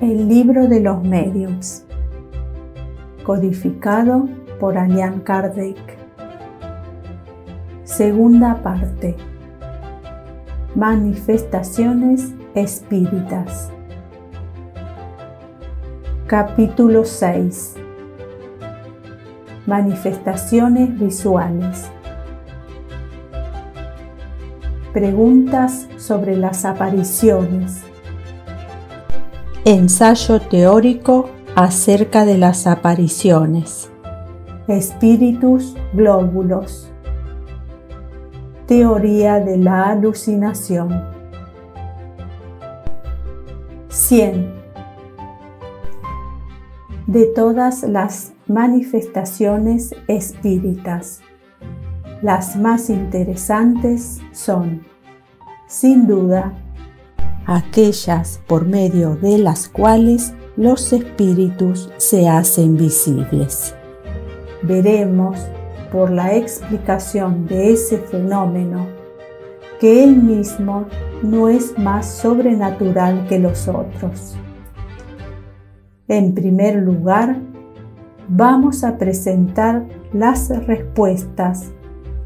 El libro de los medios, codificado por Allan Kardec. Segunda parte. Manifestaciones espíritas. Capítulo 6. Manifestaciones visuales. Preguntas sobre las apariciones Ensayo teórico acerca de las apariciones. Espíritus glóbulos. Teoría de la alucinación. 100. De todas las manifestaciones espíritas, las más interesantes son, sin duda, aquellas por medio de las cuales los espíritus se hacen visibles. Veremos por la explicación de ese fenómeno que él mismo no es más sobrenatural que los otros. En primer lugar, vamos a presentar las respuestas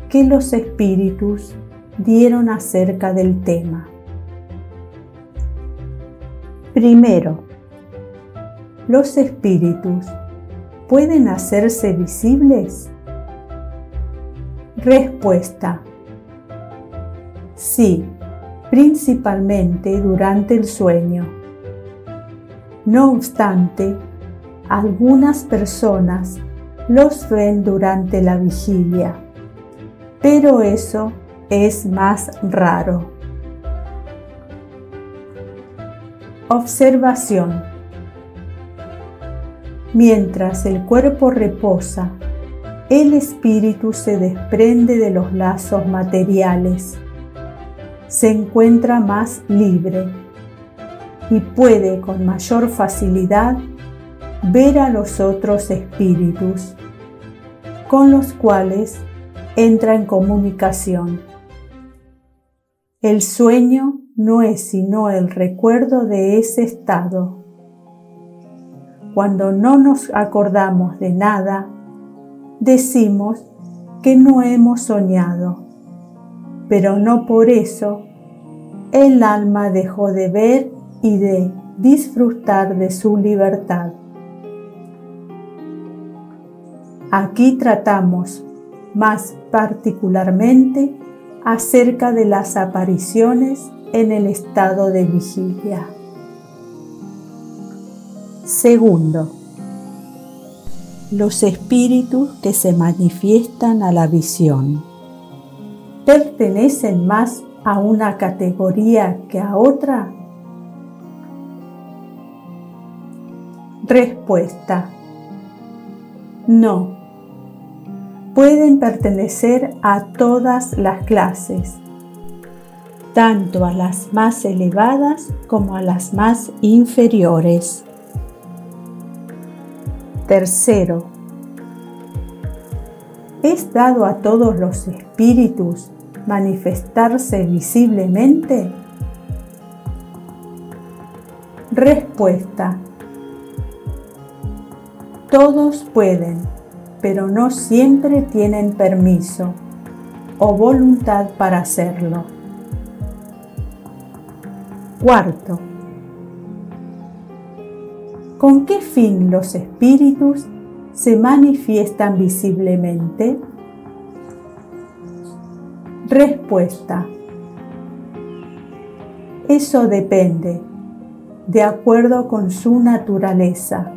que los espíritus dieron acerca del tema. Primero, ¿los espíritus pueden hacerse visibles? Respuesta. Sí, principalmente durante el sueño. No obstante, algunas personas los ven durante la vigilia, pero eso es más raro. Observación. Mientras el cuerpo reposa, el espíritu se desprende de los lazos materiales, se encuentra más libre y puede con mayor facilidad ver a los otros espíritus, con los cuales entra en comunicación. El sueño no es sino el recuerdo de ese estado. Cuando no nos acordamos de nada, decimos que no hemos soñado, pero no por eso el alma dejó de ver y de disfrutar de su libertad. Aquí tratamos más particularmente acerca de las apariciones en el estado de vigilia. Segundo, los espíritus que se manifiestan a la visión pertenecen más a una categoría que a otra? Respuesta. No. Pueden pertenecer a todas las clases tanto a las más elevadas como a las más inferiores. Tercero, ¿es dado a todos los espíritus manifestarse visiblemente? Respuesta. Todos pueden, pero no siempre tienen permiso o voluntad para hacerlo. Cuarto, ¿con qué fin los espíritus se manifiestan visiblemente? Respuesta. Eso depende, de acuerdo con su naturaleza.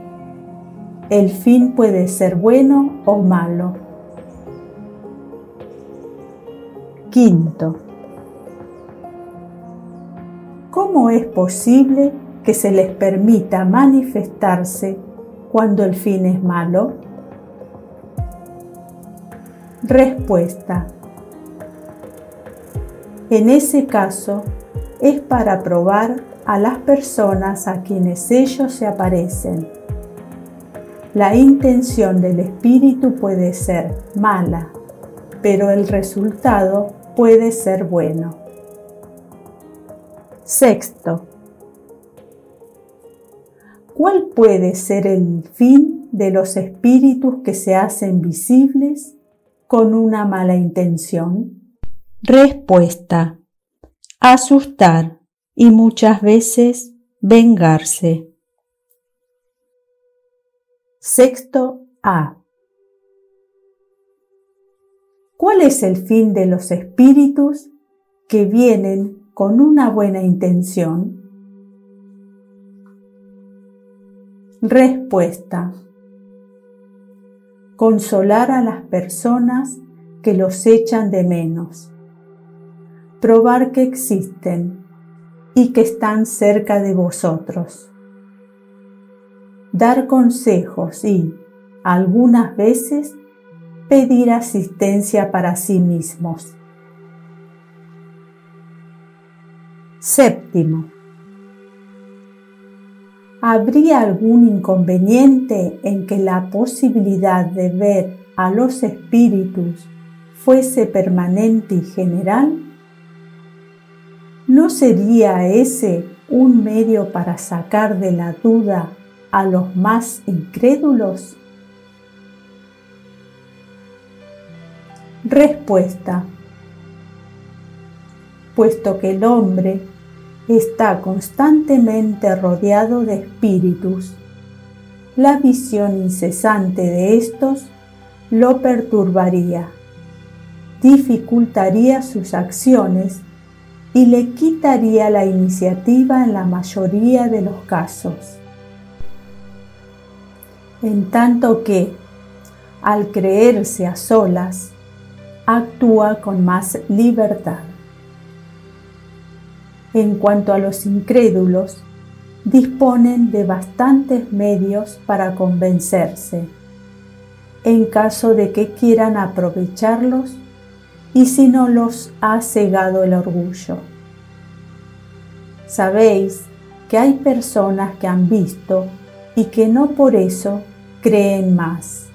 El fin puede ser bueno o malo. Quinto. ¿Cómo es posible que se les permita manifestarse cuando el fin es malo? Respuesta. En ese caso, es para probar a las personas a quienes ellos se aparecen. La intención del espíritu puede ser mala, pero el resultado puede ser bueno. Sexto, ¿Cuál puede ser el fin de los espíritus que se hacen visibles con una mala intención? Respuesta. Asustar y muchas veces vengarse. Sexto A. ¿Cuál es el fin de los espíritus que vienen con una buena intención? Respuesta. Consolar a las personas que los echan de menos. Probar que existen y que están cerca de vosotros. Dar consejos y, algunas veces, pedir asistencia para sí mismos. Séptimo. ¿Habría algún inconveniente en que la posibilidad de ver a los espíritus fuese permanente y general? ¿No sería ese un medio para sacar de la duda a los más incrédulos? Respuesta. Puesto que el hombre está constantemente rodeado de espíritus, la visión incesante de estos lo perturbaría, dificultaría sus acciones y le quitaría la iniciativa en la mayoría de los casos. En tanto que, al creerse a solas, actúa con más libertad. En cuanto a los incrédulos, disponen de bastantes medios para convencerse, en caso de que quieran aprovecharlos y si no los ha cegado el orgullo. Sabéis que hay personas que han visto y que no por eso creen más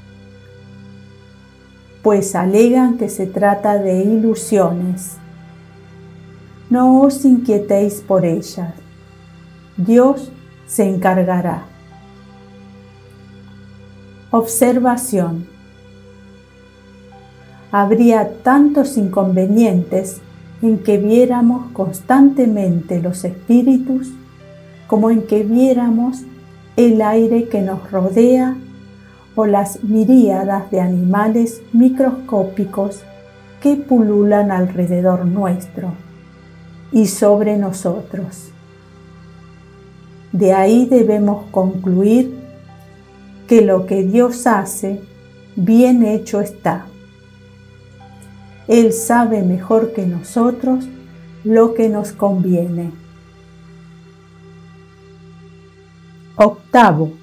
pues alegan que se trata de ilusiones. No os inquietéis por ellas. Dios se encargará. Observación. Habría tantos inconvenientes en que viéramos constantemente los espíritus como en que viéramos el aire que nos rodea o las miríadas de animales microscópicos que pululan alrededor nuestro y sobre nosotros. De ahí debemos concluir que lo que Dios hace, bien hecho está. Él sabe mejor que nosotros lo que nos conviene. Octavo.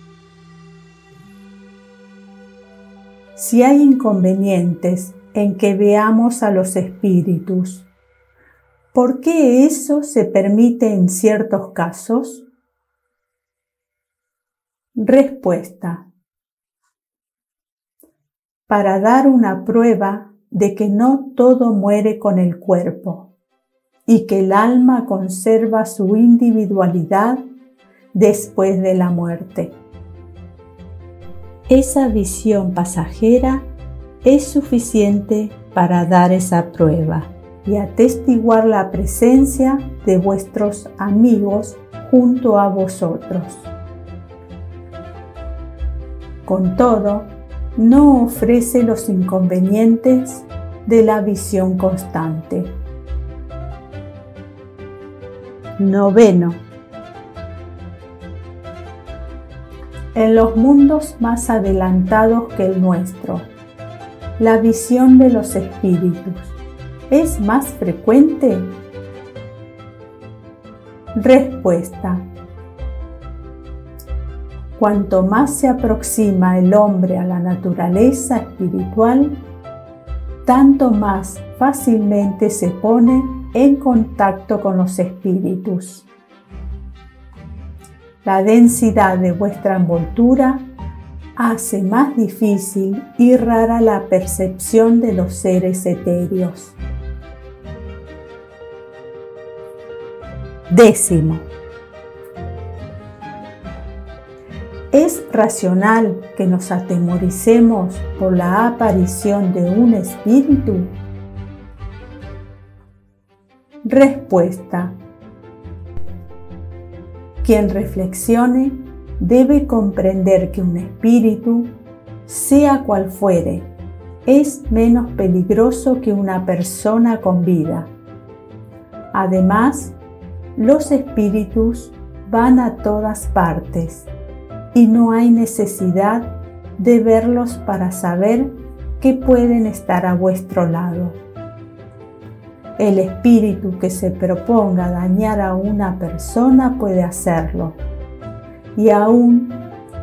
si hay inconvenientes en que veamos a los espíritus, ¿por qué eso se permite en ciertos casos? Respuesta. Para dar una prueba de que no todo muere con el cuerpo y que el alma conserva su individualidad después de la muerte. Esa visión pasajera es suficiente para dar esa prueba y atestiguar la presencia de vuestros amigos junto a vosotros. Con todo, no ofrece los inconvenientes de la visión constante. Noveno en los mundos más adelantados que el nuestro. La visión de los espíritus es más frecuente. Respuesta. Cuanto más se aproxima el hombre a la naturaleza espiritual, tanto más fácilmente se pone en contacto con los espíritus la densidad de vuestra envoltura hace más difícil y rara la percepción de los seres etéreos. Décimo. ¿Es racional que nos atemoricemos por la aparición de un espíritu? Respuesta. Quien reflexione debe comprender que un espíritu, sea cual fuere, es menos peligroso que una persona con vida. Además, los espíritus van a todas partes y no hay necesidad de verlos para saber que pueden estar a vuestro lado. El espíritu que se proponga dañar a una persona puede hacerlo, y aún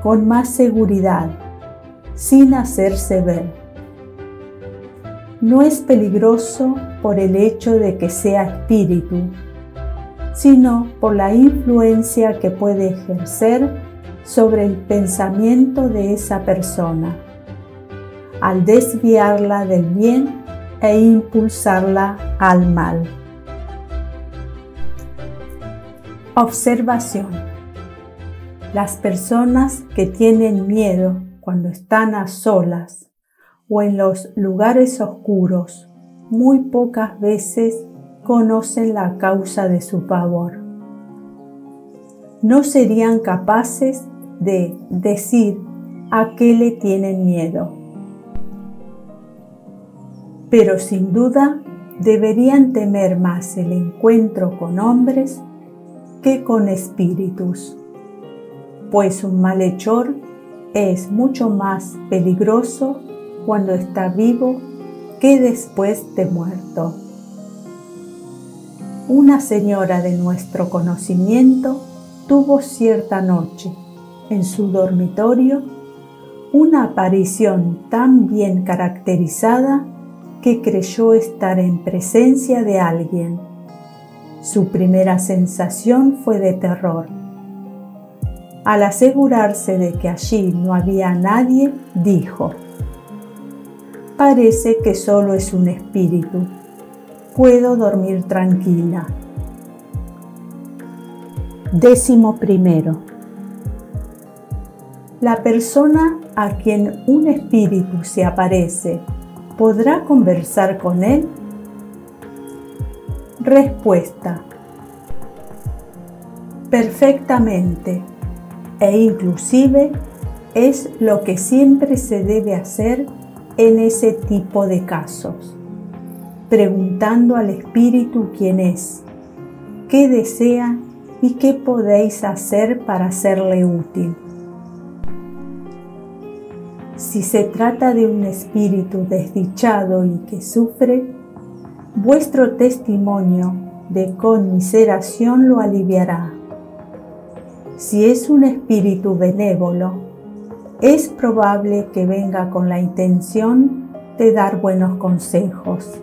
con más seguridad, sin hacerse ver. No es peligroso por el hecho de que sea espíritu, sino por la influencia que puede ejercer sobre el pensamiento de esa persona, al desviarla del bien e impulsarla al mal. Observación. Las personas que tienen miedo cuando están a solas o en los lugares oscuros muy pocas veces conocen la causa de su pavor. No serían capaces de decir a qué le tienen miedo. Pero sin duda deberían temer más el encuentro con hombres que con espíritus, pues un malhechor es mucho más peligroso cuando está vivo que después de muerto. Una señora de nuestro conocimiento tuvo cierta noche en su dormitorio una aparición tan bien caracterizada que creyó estar en presencia de alguien. Su primera sensación fue de terror. Al asegurarse de que allí no había nadie, dijo, Parece que solo es un espíritu. Puedo dormir tranquila. Décimo primero la persona a quien un espíritu se aparece podrá conversar con él? Respuesta. Perfectamente e inclusive es lo que siempre se debe hacer en ese tipo de casos, preguntando al espíritu quién es, qué desea y qué podéis hacer para serle útil. Si se trata de un espíritu desdichado y que sufre, vuestro testimonio de conmiseración lo aliviará. Si es un espíritu benévolo, es probable que venga con la intención de dar buenos consejos.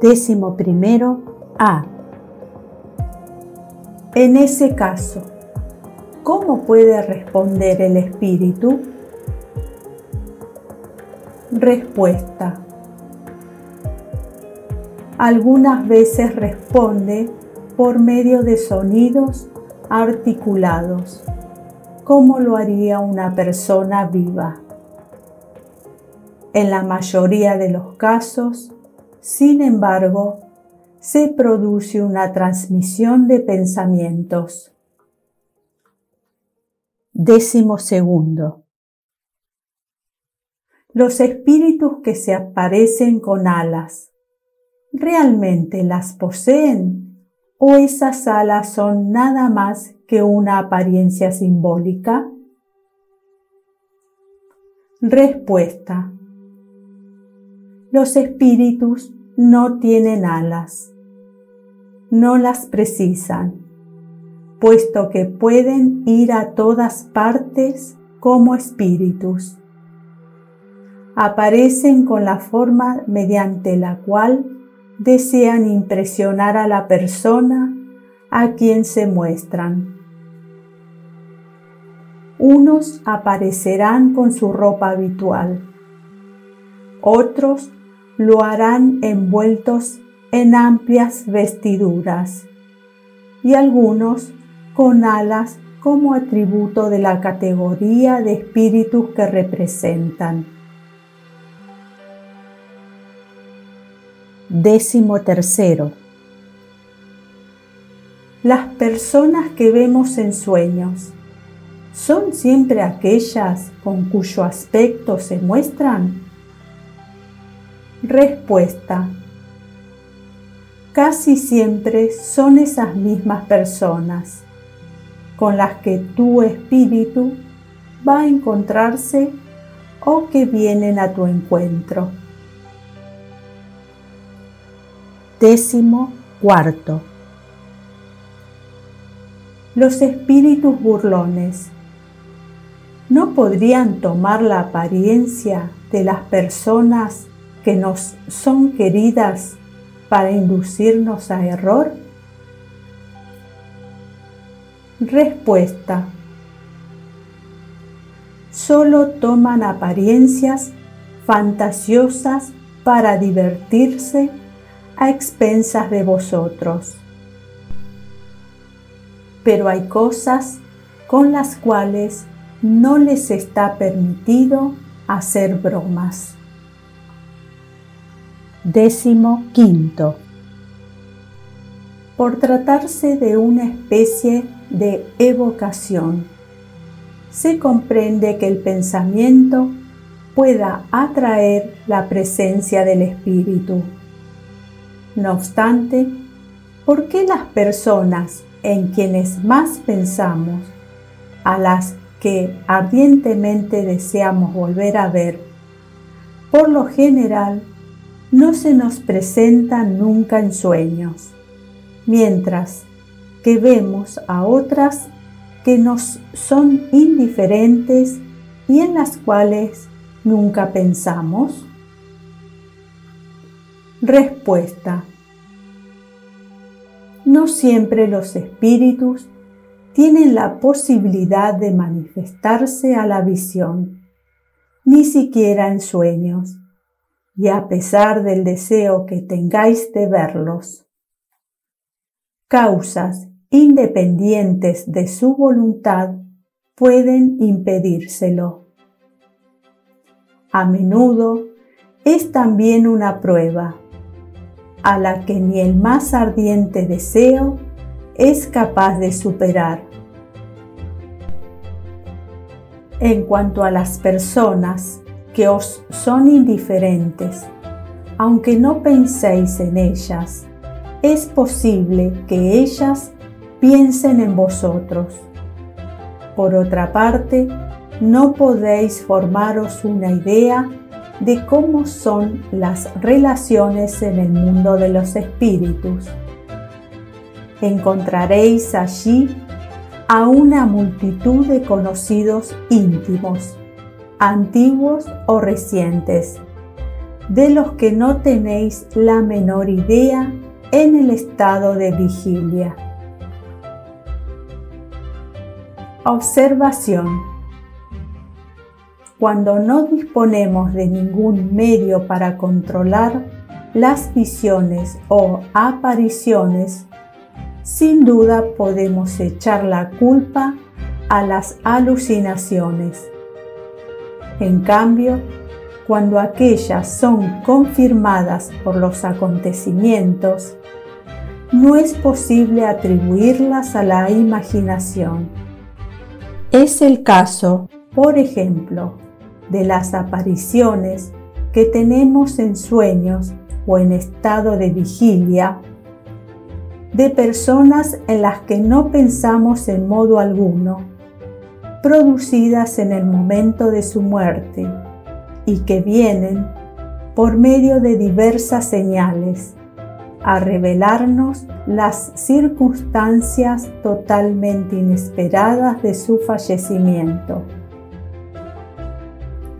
Décimo primero A. En ese caso, ¿Cómo puede responder el espíritu? Respuesta. Algunas veces responde por medio de sonidos articulados, como lo haría una persona viva. En la mayoría de los casos, sin embargo, se produce una transmisión de pensamientos. Décimo segundo. Los espíritus que se aparecen con alas, ¿realmente las poseen o esas alas son nada más que una apariencia simbólica? Respuesta. Los espíritus no tienen alas, no las precisan puesto que pueden ir a todas partes como espíritus. Aparecen con la forma mediante la cual desean impresionar a la persona a quien se muestran. Unos aparecerán con su ropa habitual, otros lo harán envueltos en amplias vestiduras y algunos con alas como atributo de la categoría de espíritus que representan. Décimo tercero. Las personas que vemos en sueños son siempre aquellas con cuyo aspecto se muestran? Respuesta. Casi siempre son esas mismas personas con las que tu espíritu va a encontrarse o que vienen a tu encuentro. Décimo cuarto. Los espíritus burlones no podrían tomar la apariencia de las personas que nos son queridas para inducirnos a error? Respuesta. Solo toman apariencias fantasiosas para divertirse a expensas de vosotros. Pero hay cosas con las cuales no les está permitido hacer bromas. Décimo quinto. Por tratarse de una especie de evocación, se comprende que el pensamiento pueda atraer la presencia del espíritu. No obstante, ¿por qué las personas en quienes más pensamos, a las que ardientemente deseamos volver a ver, por lo general no se nos presentan nunca en sueños, mientras que vemos a otras que nos son indiferentes y en las cuales nunca pensamos? Respuesta. No siempre los espíritus tienen la posibilidad de manifestarse a la visión, ni siquiera en sueños, y a pesar del deseo que tengáis de verlos. Causas independientes de su voluntad pueden impedírselo. A menudo es también una prueba a la que ni el más ardiente deseo es capaz de superar. En cuanto a las personas que os son indiferentes, aunque no penséis en ellas, es posible que ellas piensen en vosotros. Por otra parte, no podéis formaros una idea de cómo son las relaciones en el mundo de los espíritus encontraréis allí a una multitud de conocidos íntimos, antiguos o recientes, de los que no tenéis la menor idea en el estado de vigilia. Observación. Cuando no disponemos de ningún medio para controlar las visiones o apariciones sin duda podemos echar la culpa a las alucinaciones. En cambio, cuando aquellas son confirmadas por los acontecimientos, no es posible atribuirlas a la imaginación. Es el caso, por ejemplo, de las apariciones que tenemos en sueños o en estado de vigilia de personas en las que no pensamos en modo alguno, producidas en el momento de su muerte y que vienen por medio de diversas señales a revelarnos las circunstancias totalmente inesperadas de su fallecimiento.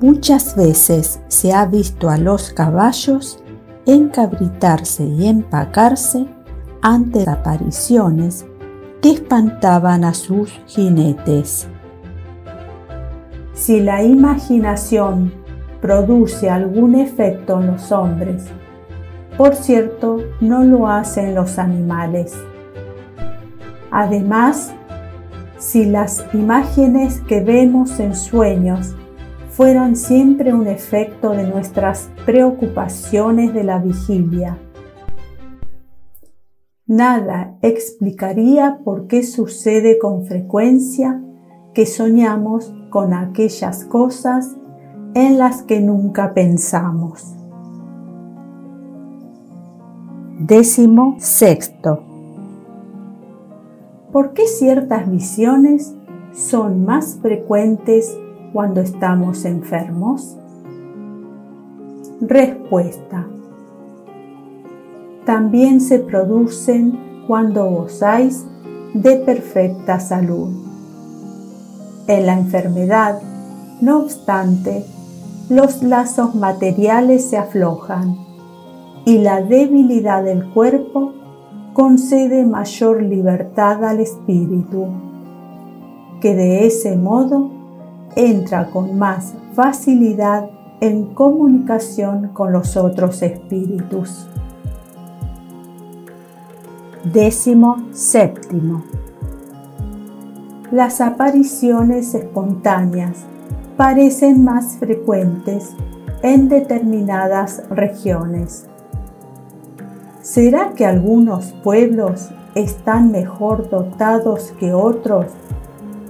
Muchas veces se ha visto a los caballos encabritarse y empacarse ante apariciones que espantaban a sus jinetes. Si la imaginación produce algún efecto en los hombres, por cierto, no lo hacen los animales. Además, si las imágenes que vemos en sueños fueran siempre un efecto de nuestras preocupaciones de la vigilia. Nada explicaría por qué sucede con frecuencia que soñamos con aquellas cosas en las que nunca pensamos. Décimo sexto. ¿Por qué ciertas visiones son más frecuentes cuando estamos enfermos? Respuesta. También se producen cuando gozáis de perfecta salud. En la enfermedad, no obstante, los lazos materiales se aflojan y la debilidad del cuerpo concede mayor libertad al espíritu, que de ese modo entra con más facilidad en comunicación con los otros espíritus. Décimo séptimo. Las apariciones espontáneas parecen más frecuentes en determinadas regiones. ¿Será que algunos pueblos están mejor dotados que otros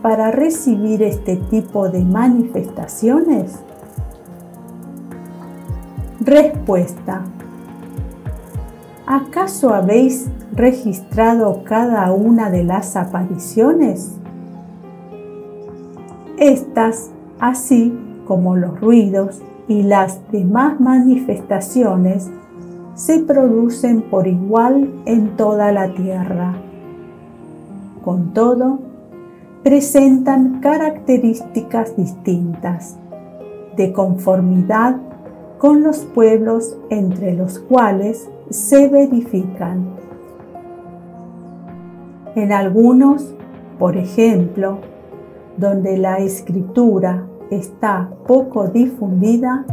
para recibir este tipo de manifestaciones? Respuesta. ¿Acaso habéis registrado cada una de las apariciones? Estas, así como los ruidos y las demás manifestaciones, se producen por igual en toda la tierra. Con todo, presentan características distintas, de conformidad con los pueblos entre los cuales se verifican. En algunos, por ejemplo, donde la escritura está poco difundida,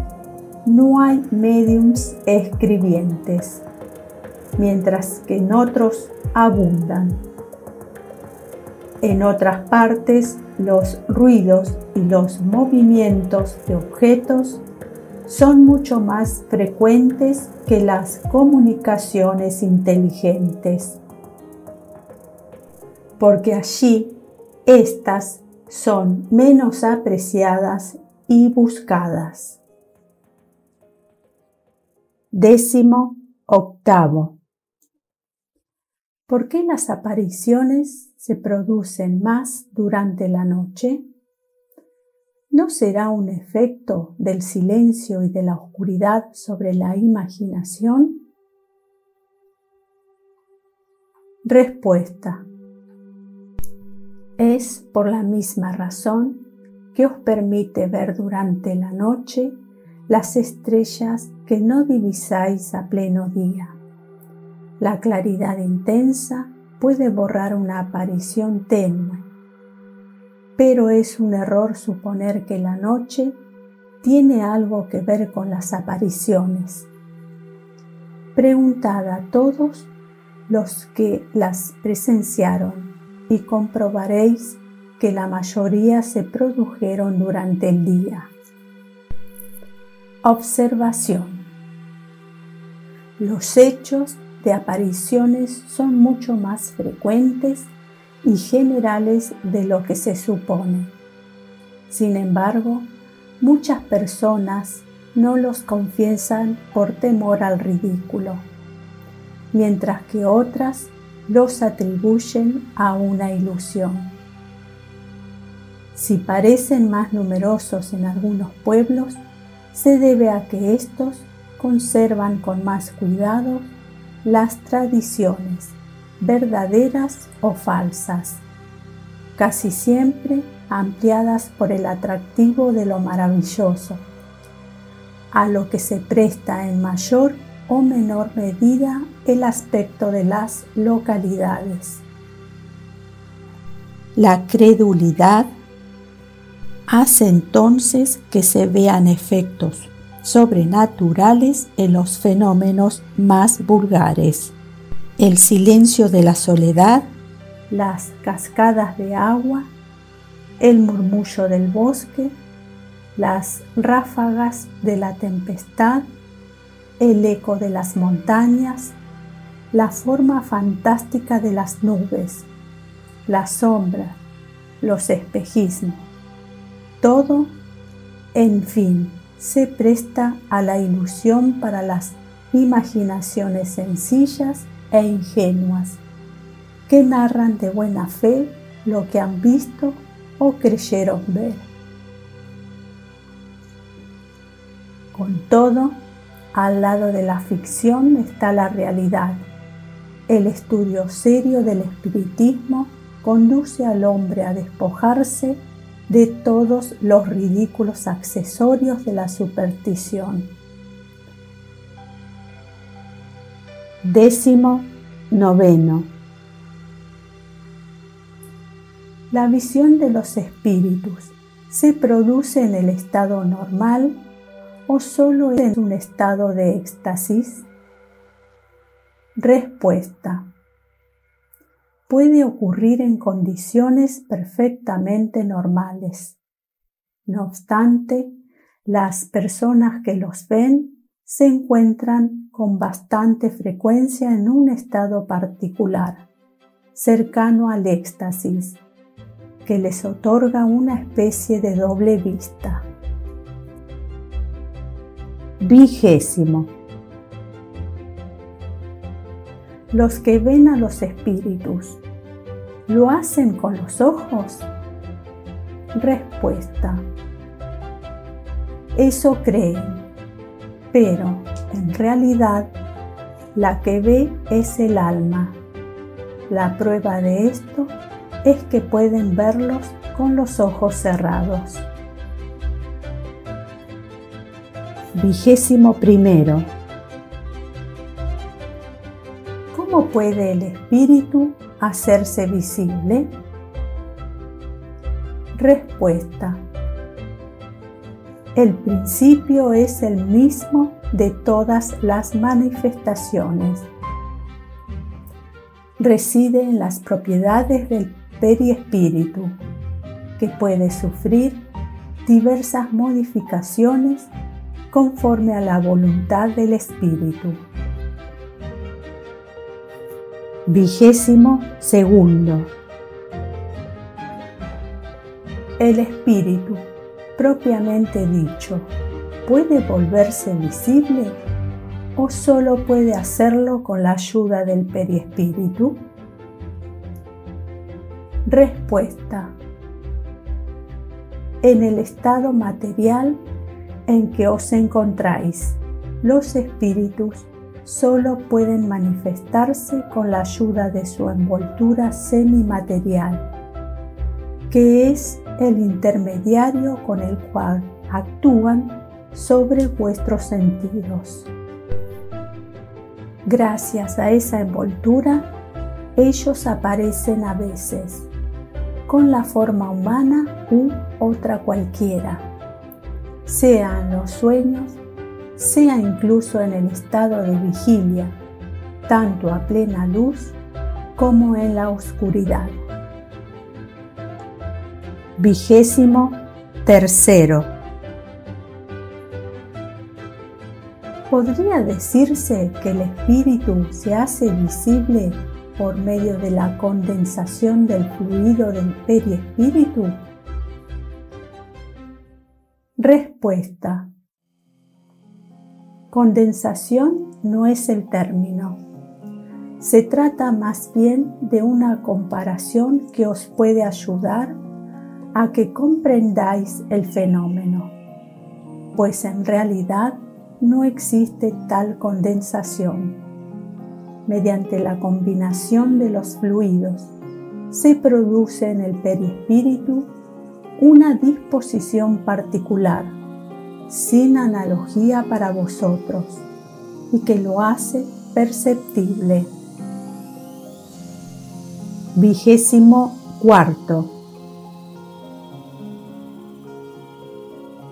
no hay mediums escribientes, mientras que en otros abundan. En otras partes, los ruidos y los movimientos de objetos son mucho más frecuentes que las comunicaciones inteligentes, porque allí éstas son menos apreciadas y buscadas. Décimo octavo. ¿Por qué las apariciones se producen más durante la noche? ¿No será un efecto del silencio y de la oscuridad sobre la imaginación? Respuesta. Es por la misma razón que os permite ver durante la noche las estrellas que no divisáis a pleno día. La claridad intensa puede borrar una aparición tenue, pero es un error suponer que la noche tiene algo que ver con las apariciones. Preguntad a todos los que las presenciaron y comprobaréis que la mayoría se produjeron durante el día. Observación. Los hechos de apariciones son mucho más frecuentes y generales de lo que se supone. Sin embargo, muchas personas no los confiesan por temor al ridículo, mientras que otras los atribuyen a una ilusión. Si parecen más numerosos en algunos pueblos, se debe a que éstos conservan con más cuidado las tradiciones, verdaderas o falsas, casi siempre ampliadas por el atractivo de lo maravilloso, a lo que se presta en mayor o menor medida el aspecto de las localidades. La credulidad hace entonces que se vean efectos sobrenaturales en los fenómenos más vulgares. El silencio de la soledad, las cascadas de agua, el murmullo del bosque, las ráfagas de la tempestad, el eco de las montañas, la forma fantástica de las nubes, la sombra, los espejismos. Todo, en fin, se presta a la ilusión para las imaginaciones sencillas e ingenuas que narran de buena fe lo que han visto o creyeron ver. Con todo, al lado de la ficción está la realidad. El estudio serio del espiritismo conduce al hombre a despojarse de todos los ridículos accesorios de la superstición. Décimo noveno. La visión de los espíritus se produce en el estado normal o solo en un estado de éxtasis? Respuesta. Puede ocurrir en condiciones perfectamente normales. No obstante, las personas que los ven se encuentran con bastante frecuencia en un estado particular, cercano al éxtasis, que les otorga una especie de doble vista. Vigésimo. Los que ven a los espíritus, ¿lo hacen con los ojos? Respuesta. Eso creen, pero en realidad la que ve es el alma. La prueba de esto es que pueden verlos con los ojos cerrados. Vigésimo primero. ¿Cómo puede el espíritu hacerse visible? Respuesta. El principio es el mismo de todas las manifestaciones. Reside en las propiedades del periespíritu, que puede sufrir diversas modificaciones conforme a la voluntad del Espíritu. Vigésimo segundo. El Espíritu, propiamente dicho, ¿puede volverse visible o solo puede hacerlo con la ayuda del periespíritu? Respuesta. En el estado material en que os encontráis. Los espíritus solo pueden manifestarse con la ayuda de su envoltura semimaterial, que es el intermediario con el cual actúan sobre vuestros sentidos. Gracias a esa envoltura, ellos aparecen a veces con la forma humana u otra cualquiera sea en los sueños, sea incluso en el estado de vigilia, tanto a plena luz como en la oscuridad. Vigésimo tercero. ¿Podría decirse que el espíritu se hace visible por medio de la condensación del fluido del periespíritu? Respuesta. Condensación no es el término. Se trata más bien de una comparación que os puede ayudar a que comprendáis el fenómeno, pues en realidad no existe tal condensación. Mediante la combinación de los fluidos se produce en el perispíritu una disposición particular, sin analogía para vosotros, y que lo hace perceptible. Vigésimo.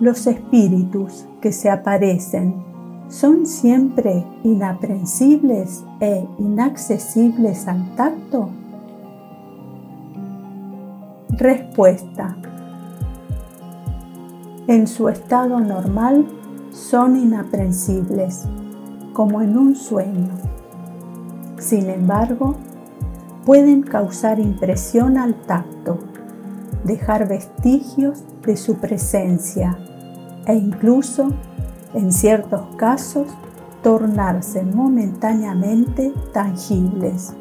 Los espíritus que se aparecen son siempre inaprensibles e inaccesibles al tacto? Respuesta. En su estado normal son inaprensibles, como en un sueño. Sin embargo, pueden causar impresión al tacto, dejar vestigios de su presencia e incluso, en ciertos casos, tornarse momentáneamente tangibles,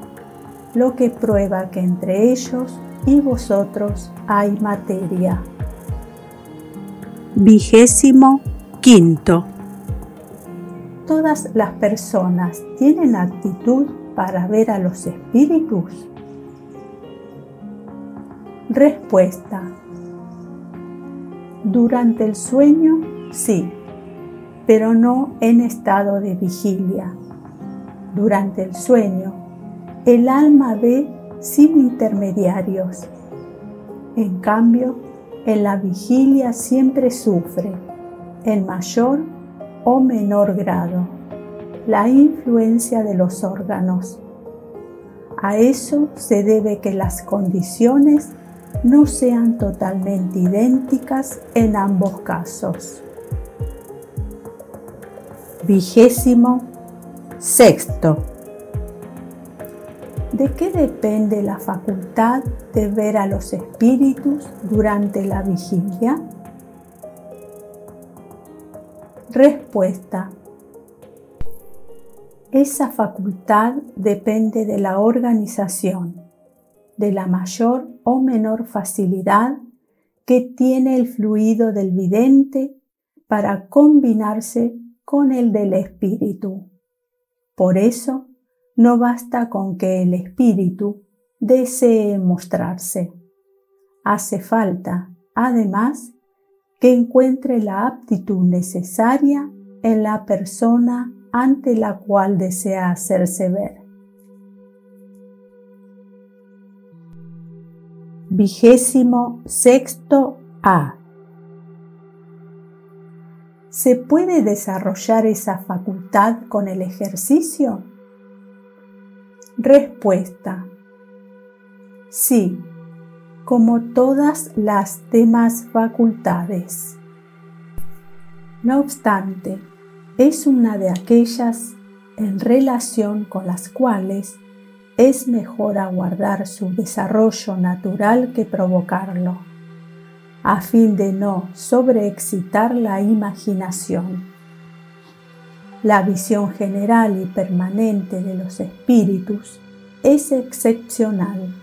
lo que prueba que entre ellos y vosotros hay materia. Vigésimo quinto. ¿Todas las personas tienen actitud para ver a los espíritus? Respuesta. Durante el sueño, sí, pero no en estado de vigilia. Durante el sueño, el alma ve sin intermediarios. En cambio, en la vigilia siempre sufre, en mayor o menor grado, la influencia de los órganos. A eso se debe que las condiciones no sean totalmente idénticas en ambos casos. Vigésimo sexto. ¿De qué depende la facultad de ver a los espíritus durante la vigilia? Respuesta. Esa facultad depende de la organización, de la mayor o menor facilidad que tiene el fluido del vidente para combinarse con el del espíritu. Por eso, no basta con que el espíritu desee mostrarse. Hace falta, además, que encuentre la aptitud necesaria en la persona ante la cual desea hacerse ver. Vigésimo sexto A. ¿Se puede desarrollar esa facultad con el ejercicio? Respuesta. Sí, como todas las demás facultades. No obstante, es una de aquellas en relación con las cuales es mejor aguardar su desarrollo natural que provocarlo, a fin de no sobreexcitar la imaginación. La visión general y permanente de los espíritus es excepcional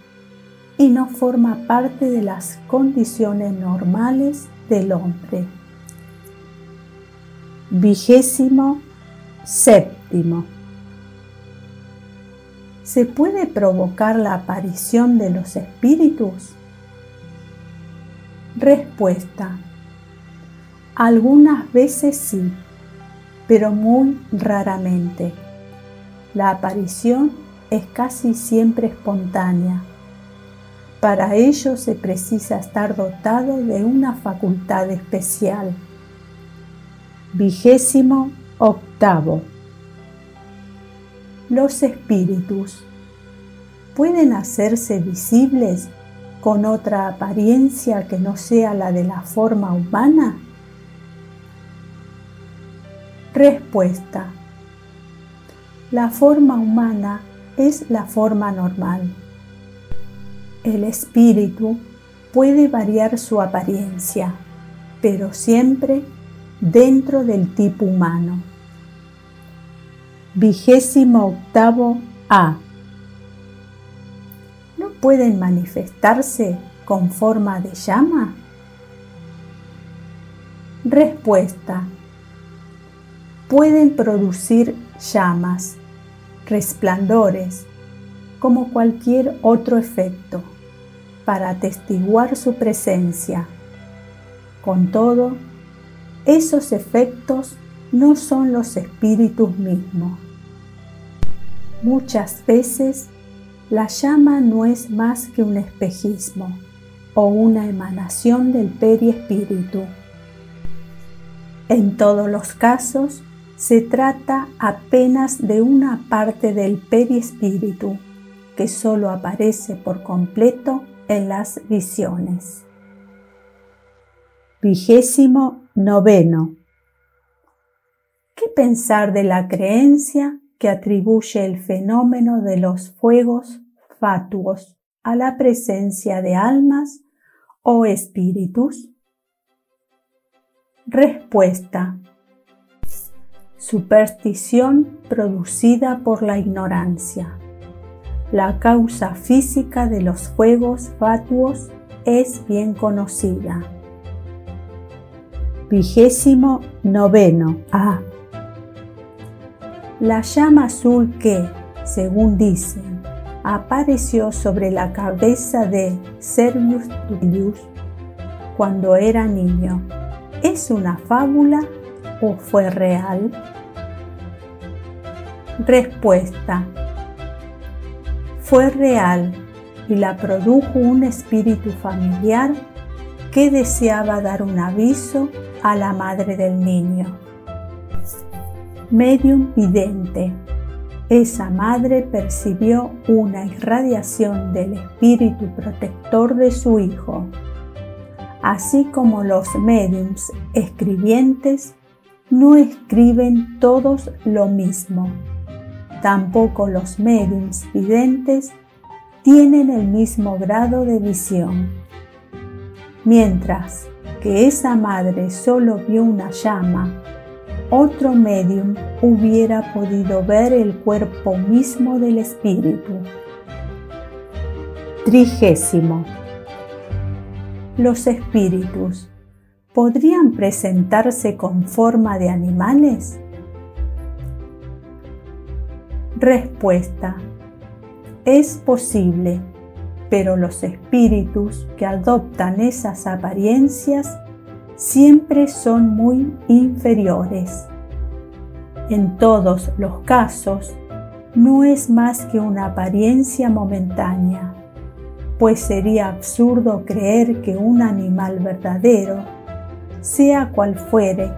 y no forma parte de las condiciones normales del hombre. Vigésimo séptimo. ¿Se puede provocar la aparición de los espíritus? Respuesta. Algunas veces sí, pero muy raramente. La aparición es casi siempre espontánea. Para ello se precisa estar dotado de una facultad especial. Vigésimo octavo. Los espíritus pueden hacerse visibles con otra apariencia que no sea la de la forma humana? Respuesta. La forma humana es la forma normal. El espíritu puede variar su apariencia, pero siempre dentro del tipo humano. Vigésimo octavo A. ¿No pueden manifestarse con forma de llama? Respuesta. Pueden producir llamas, resplandores, como cualquier otro efecto, para atestiguar su presencia. Con todo, esos efectos no son los espíritus mismos. Muchas veces la llama no es más que un espejismo o una emanación del periespíritu. En todos los casos se trata apenas de una parte del periespíritu que solo aparece por completo en las visiones. Vigésimo noveno. ¿Qué pensar de la creencia que atribuye el fenómeno de los fuegos fatuos a la presencia de almas o espíritus? Respuesta. Superstición producida por la ignorancia. La causa física de los fuegos fatuos es bien conocida. Vigésimo noveno A. La llama azul que, según dicen, apareció sobre la cabeza de Servius Tullius cuando era niño, ¿es una fábula o fue real? Respuesta. Fue real y la produjo un espíritu familiar que deseaba dar un aviso a la madre del niño. Medium vidente. Esa madre percibió una irradiación del espíritu protector de su hijo, así como los mediums escribientes no escriben todos lo mismo. Tampoco los mediums videntes tienen el mismo grado de visión. Mientras que esa madre solo vio una llama, otro medium hubiera podido ver el cuerpo mismo del espíritu. Trigésimo. Los espíritus podrían presentarse con forma de animales? Respuesta. Es posible, pero los espíritus que adoptan esas apariencias siempre son muy inferiores. En todos los casos, no es más que una apariencia momentánea, pues sería absurdo creer que un animal verdadero, sea cual fuere,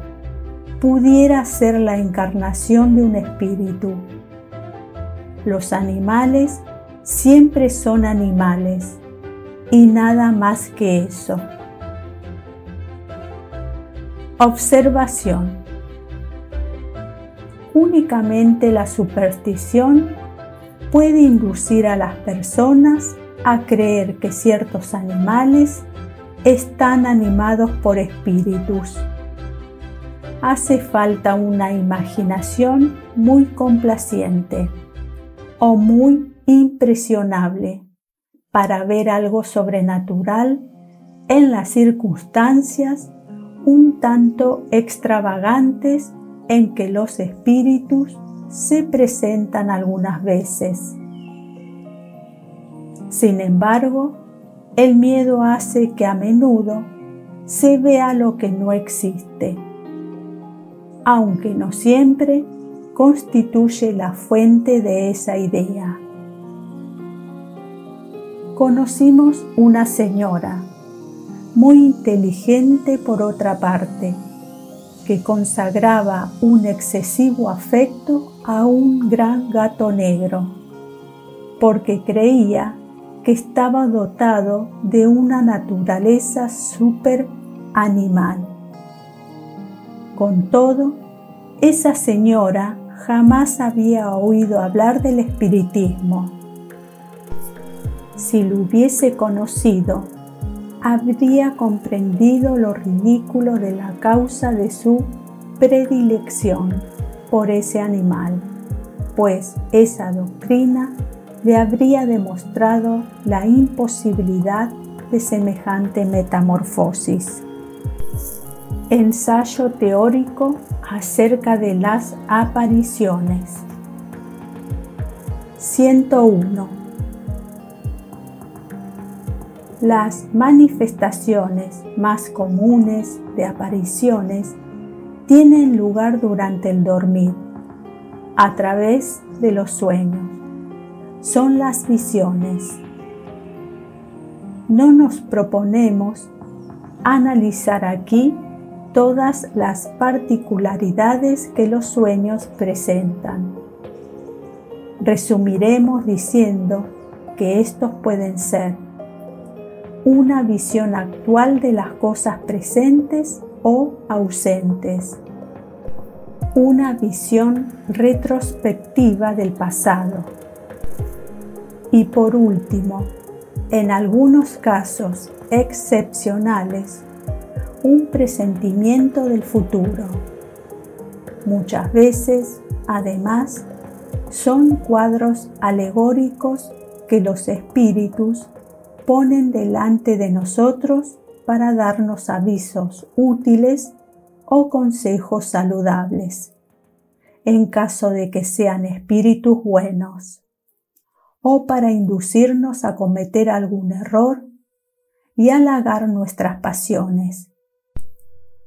pudiera ser la encarnación de un espíritu los animales siempre son animales y nada más que eso. Observación. Únicamente la superstición puede inducir a las personas a creer que ciertos animales están animados por espíritus. Hace falta una imaginación muy complaciente o muy impresionable para ver algo sobrenatural en las circunstancias un tanto extravagantes en que los espíritus se presentan algunas veces. Sin embargo, el miedo hace que a menudo se vea lo que no existe, aunque no siempre constituye la fuente de esa idea. Conocimos una señora, muy inteligente por otra parte, que consagraba un excesivo afecto a un gran gato negro, porque creía que estaba dotado de una naturaleza super animal. Con todo, esa señora jamás había oído hablar del espiritismo. Si lo hubiese conocido, habría comprendido lo ridículo de la causa de su predilección por ese animal, pues esa doctrina le habría demostrado la imposibilidad de semejante metamorfosis. Ensayo teórico acerca de las apariciones. 101. Las manifestaciones más comunes de apariciones tienen lugar durante el dormir, a través de los sueños. Son las visiones. No nos proponemos analizar aquí todas las particularidades que los sueños presentan. Resumiremos diciendo que estos pueden ser una visión actual de las cosas presentes o ausentes, una visión retrospectiva del pasado. Y por último, en algunos casos excepcionales, un presentimiento del futuro. Muchas veces, además, son cuadros alegóricos que los espíritus ponen delante de nosotros para darnos avisos útiles o consejos saludables, en caso de que sean espíritus buenos, o para inducirnos a cometer algún error y halagar nuestras pasiones,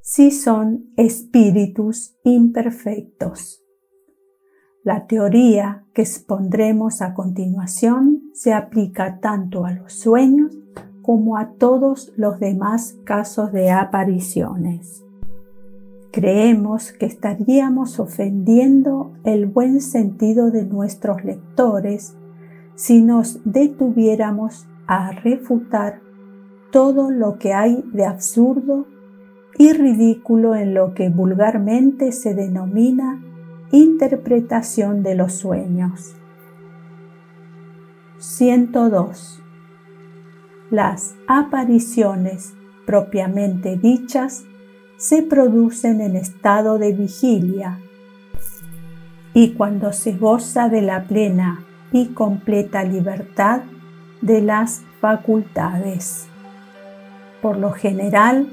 si son espíritus imperfectos. La teoría que expondremos a continuación se aplica tanto a los sueños como a todos los demás casos de apariciones. Creemos que estaríamos ofendiendo el buen sentido de nuestros lectores si nos detuviéramos a refutar todo lo que hay de absurdo y ridículo en lo que vulgarmente se denomina Interpretación de los sueños. 102. Las apariciones propiamente dichas se producen en estado de vigilia y cuando se goza de la plena y completa libertad de las facultades. Por lo general,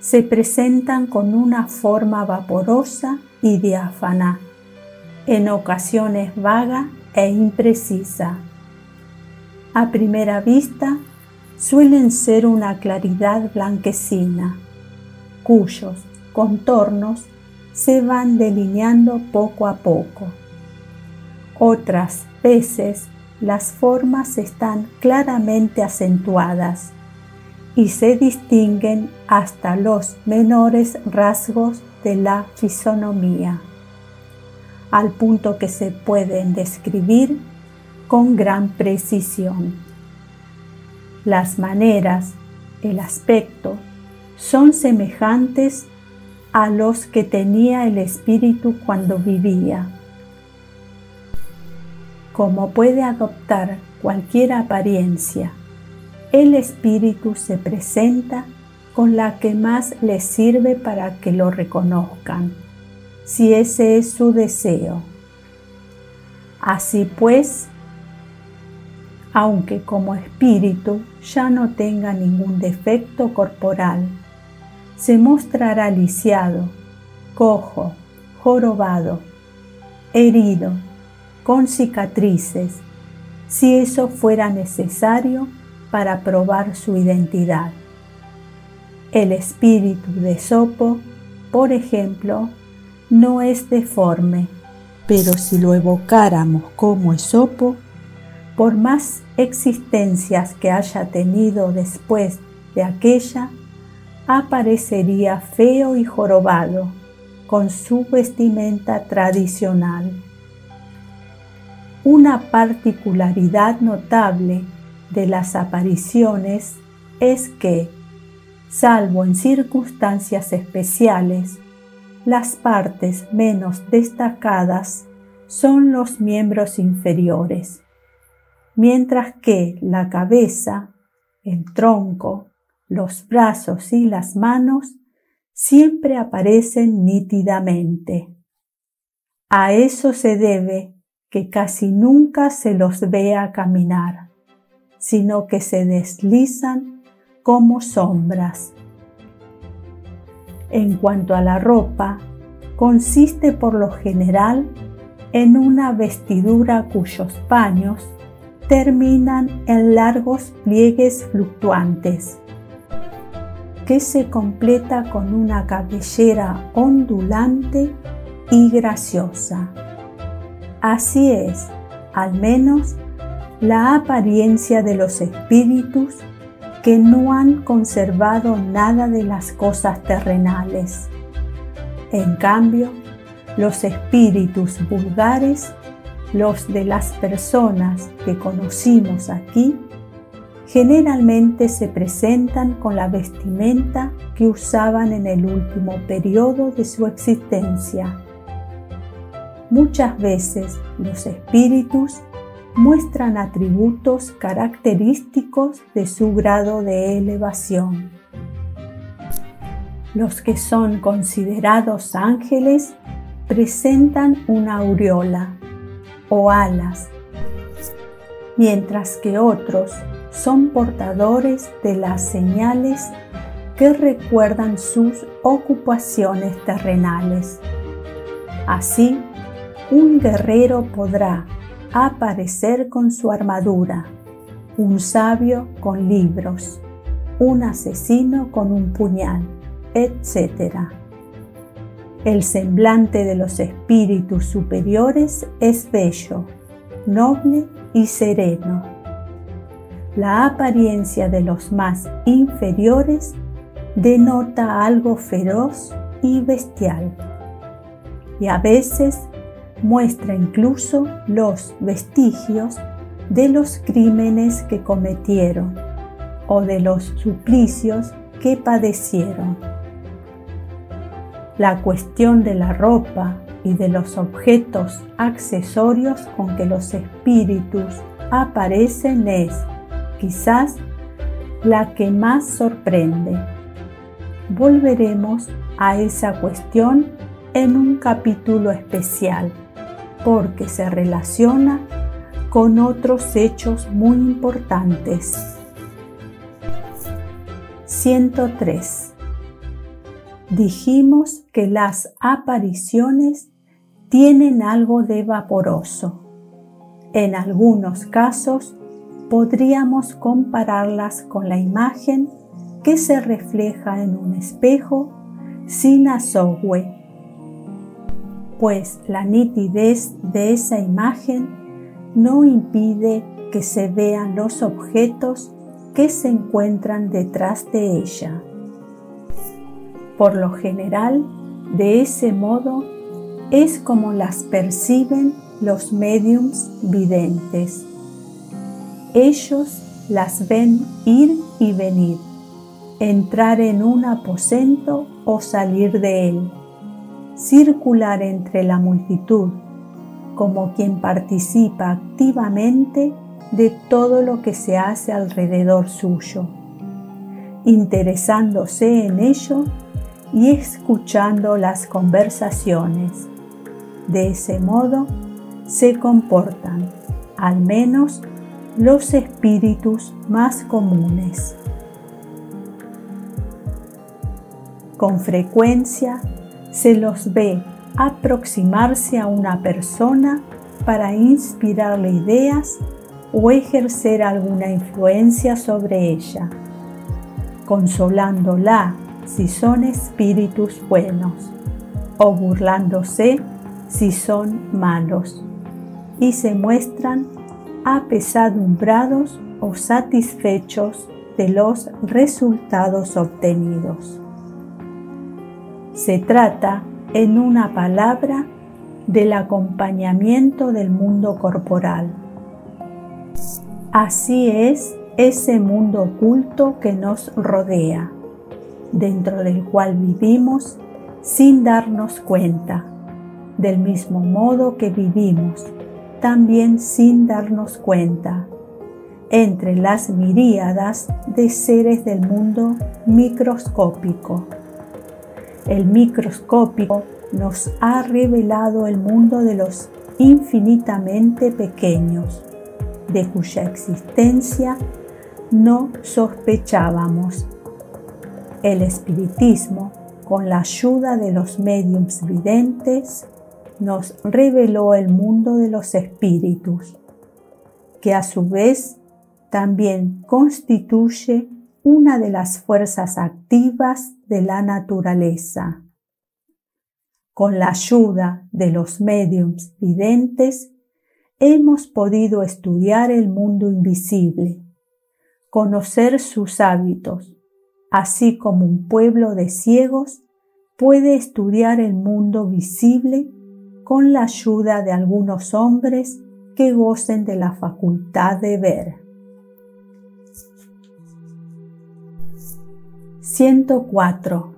se presentan con una forma vaporosa y diáfana en ocasiones vaga e imprecisa. A primera vista suelen ser una claridad blanquecina, cuyos contornos se van delineando poco a poco. Otras veces las formas están claramente acentuadas y se distinguen hasta los menores rasgos de la fisonomía al punto que se pueden describir con gran precisión. Las maneras, el aspecto, son semejantes a los que tenía el espíritu cuando vivía. Como puede adoptar cualquier apariencia, el espíritu se presenta con la que más le sirve para que lo reconozcan si ese es su deseo. Así pues, aunque como espíritu ya no tenga ningún defecto corporal, se mostrará lisiado, cojo, jorobado, herido, con cicatrices, si eso fuera necesario para probar su identidad. El espíritu de Sopo, por ejemplo, no es deforme, pero si lo evocáramos como Esopo, por más existencias que haya tenido después de aquella, aparecería feo y jorobado, con su vestimenta tradicional. Una particularidad notable de las apariciones es que, salvo en circunstancias especiales, las partes menos destacadas son los miembros inferiores, mientras que la cabeza, el tronco, los brazos y las manos siempre aparecen nítidamente. A eso se debe que casi nunca se los vea caminar, sino que se deslizan como sombras en cuanto a la ropa, consiste por lo general en una vestidura cuyos paños terminan en largos pliegues fluctuantes, que se completa con una cabellera ondulante y graciosa. Así es, al menos, la apariencia de los espíritus que no han conservado nada de las cosas terrenales. En cambio, los espíritus vulgares, los de las personas que conocimos aquí, generalmente se presentan con la vestimenta que usaban en el último periodo de su existencia. Muchas veces los espíritus muestran atributos característicos de su grado de elevación. Los que son considerados ángeles presentan una aureola o alas, mientras que otros son portadores de las señales que recuerdan sus ocupaciones terrenales. Así, un guerrero podrá aparecer con su armadura, un sabio con libros, un asesino con un puñal, etc. El semblante de los espíritus superiores es bello, noble y sereno. La apariencia de los más inferiores denota algo feroz y bestial. Y a veces muestra incluso los vestigios de los crímenes que cometieron o de los suplicios que padecieron. La cuestión de la ropa y de los objetos accesorios con que los espíritus aparecen es, quizás, la que más sorprende. Volveremos a esa cuestión en un capítulo especial porque se relaciona con otros hechos muy importantes. 103. Dijimos que las apariciones tienen algo de vaporoso. En algunos casos podríamos compararlas con la imagen que se refleja en un espejo sin azogüe pues la nitidez de esa imagen no impide que se vean los objetos que se encuentran detrás de ella. Por lo general, de ese modo es como las perciben los mediums videntes. Ellos las ven ir y venir, entrar en un aposento o salir de él circular entre la multitud como quien participa activamente de todo lo que se hace alrededor suyo, interesándose en ello y escuchando las conversaciones. De ese modo se comportan, al menos, los espíritus más comunes. Con frecuencia se los ve aproximarse a una persona para inspirarle ideas o ejercer alguna influencia sobre ella, consolándola si son espíritus buenos o burlándose si son malos, y se muestran apesadumbrados o satisfechos de los resultados obtenidos. Se trata, en una palabra, del acompañamiento del mundo corporal. Así es ese mundo oculto que nos rodea, dentro del cual vivimos sin darnos cuenta, del mismo modo que vivimos, también sin darnos cuenta, entre las miríadas de seres del mundo microscópico el microscópico nos ha revelado el mundo de los infinitamente pequeños, de cuya existencia no sospechábamos. El espiritismo, con la ayuda de los mediums videntes, nos reveló el mundo de los espíritus, que a su vez también constituye una de las fuerzas activas de la naturaleza. Con la ayuda de los mediums videntes, hemos podido estudiar el mundo invisible, conocer sus hábitos, así como un pueblo de ciegos puede estudiar el mundo visible con la ayuda de algunos hombres que gocen de la facultad de ver. 104.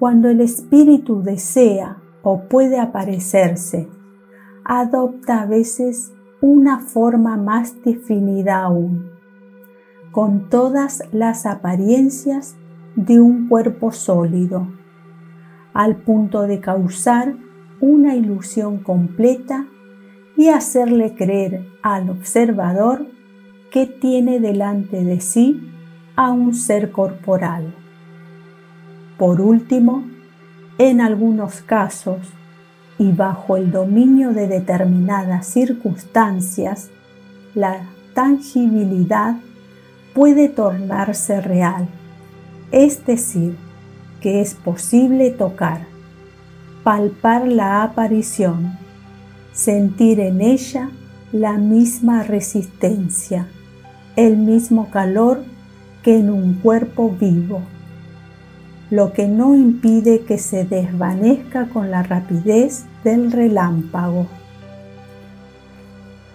Cuando el espíritu desea o puede aparecerse, adopta a veces una forma más definida aún, con todas las apariencias de un cuerpo sólido, al punto de causar una ilusión completa y hacerle creer al observador que tiene delante de sí a un ser corporal. Por último, en algunos casos y bajo el dominio de determinadas circunstancias, la tangibilidad puede tornarse real, es decir, que es posible tocar, palpar la aparición, sentir en ella la misma resistencia, el mismo calor que en un cuerpo vivo, lo que no impide que se desvanezca con la rapidez del relámpago.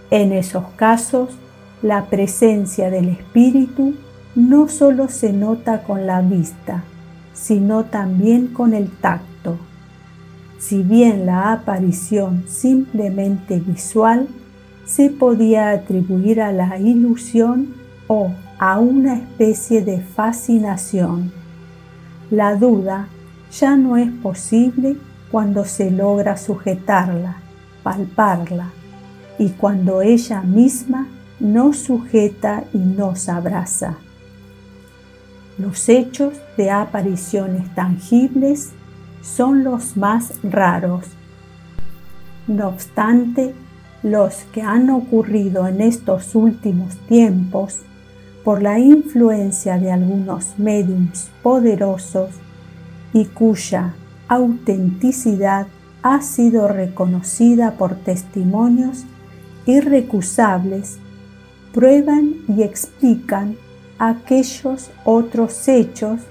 En esos casos, la presencia del espíritu no solo se nota con la vista, sino también con el tacto. Si bien la aparición simplemente visual se podía atribuir a la ilusión o a una especie de fascinación. La duda ya no es posible cuando se logra sujetarla, palparla, y cuando ella misma nos sujeta y nos abraza. Los hechos de apariciones tangibles son los más raros. No obstante, los que han ocurrido en estos últimos tiempos por la influencia de algunos mediums poderosos y cuya autenticidad ha sido reconocida por testimonios irrecusables, prueban y explican aquellos otros hechos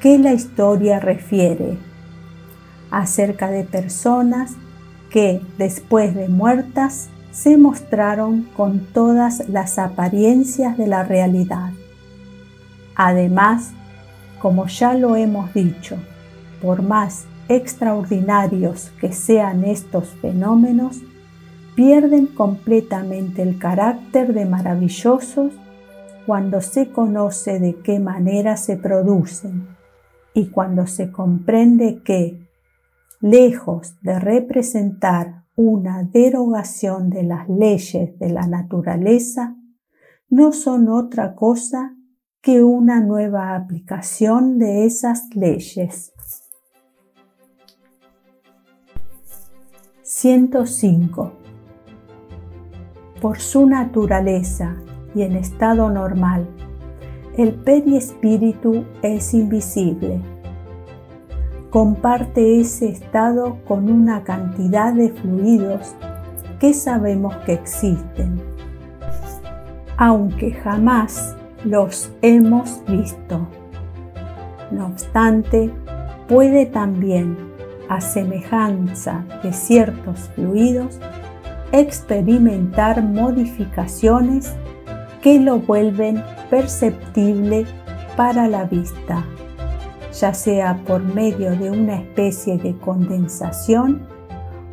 que la historia refiere acerca de personas que después de muertas se mostraron con todas las apariencias de la realidad. Además, como ya lo hemos dicho, por más extraordinarios que sean estos fenómenos, pierden completamente el carácter de maravillosos cuando se conoce de qué manera se producen y cuando se comprende que, lejos de representar una derogación de las leyes de la naturaleza no son otra cosa que una nueva aplicación de esas leyes. 105. Por su naturaleza y en estado normal, el perispíritu es invisible comparte ese estado con una cantidad de fluidos que sabemos que existen, aunque jamás los hemos visto. No obstante, puede también, a semejanza de ciertos fluidos, experimentar modificaciones que lo vuelven perceptible para la vista ya sea por medio de una especie de condensación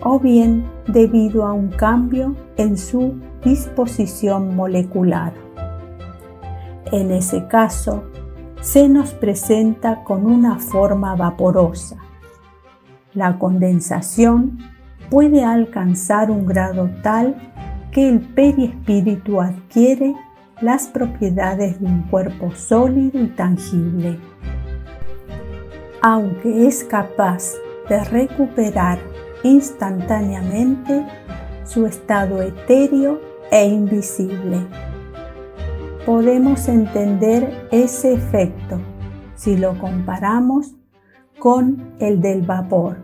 o bien debido a un cambio en su disposición molecular. En ese caso, se nos presenta con una forma vaporosa. La condensación puede alcanzar un grado tal que el perispíritu adquiere las propiedades de un cuerpo sólido y tangible aunque es capaz de recuperar instantáneamente su estado etéreo e invisible. Podemos entender ese efecto si lo comparamos con el del vapor,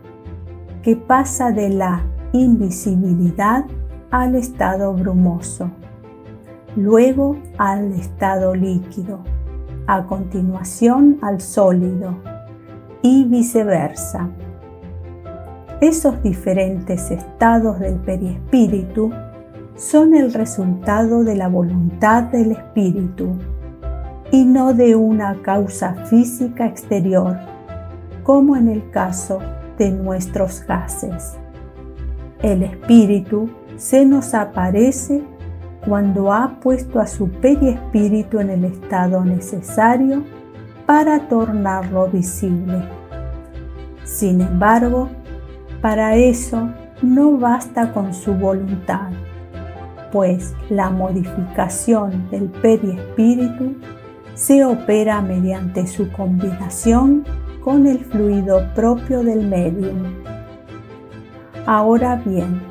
que pasa de la invisibilidad al estado brumoso, luego al estado líquido, a continuación al sólido y viceversa. Esos diferentes estados del perispíritu son el resultado de la voluntad del espíritu, y no de una causa física exterior, como en el caso de nuestros gases. El espíritu se nos aparece cuando ha puesto a su periespíritu en el estado necesario para tornarlo visible. Sin embargo, para eso no basta con su voluntad, pues la modificación del periespíritu se opera mediante su combinación con el fluido propio del medium. Ahora bien,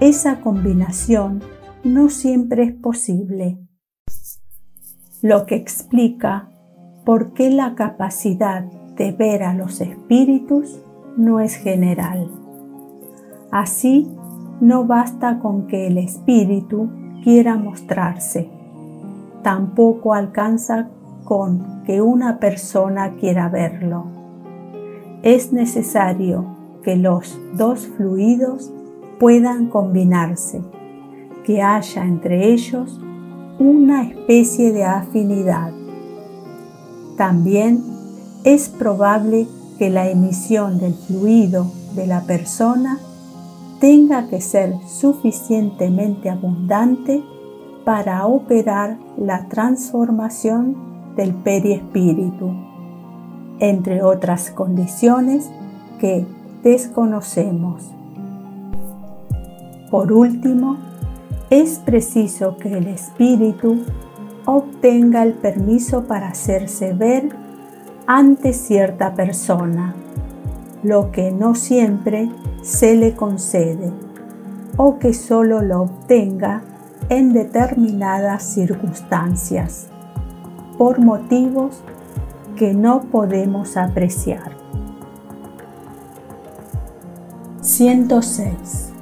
esa combinación no siempre es posible, lo que explica por qué la capacidad de ver a los espíritus no es general. Así, no basta con que el espíritu quiera mostrarse. Tampoco alcanza con que una persona quiera verlo. Es necesario que los dos fluidos puedan combinarse, que haya entre ellos una especie de afinidad. También es probable que la emisión del fluido de la persona tenga que ser suficientemente abundante para operar la transformación del periespíritu, entre otras condiciones que desconocemos. Por último, es preciso que el espíritu obtenga el permiso para hacerse ver ante cierta persona, lo que no siempre se le concede o que solo lo obtenga en determinadas circunstancias por motivos que no podemos apreciar. 106.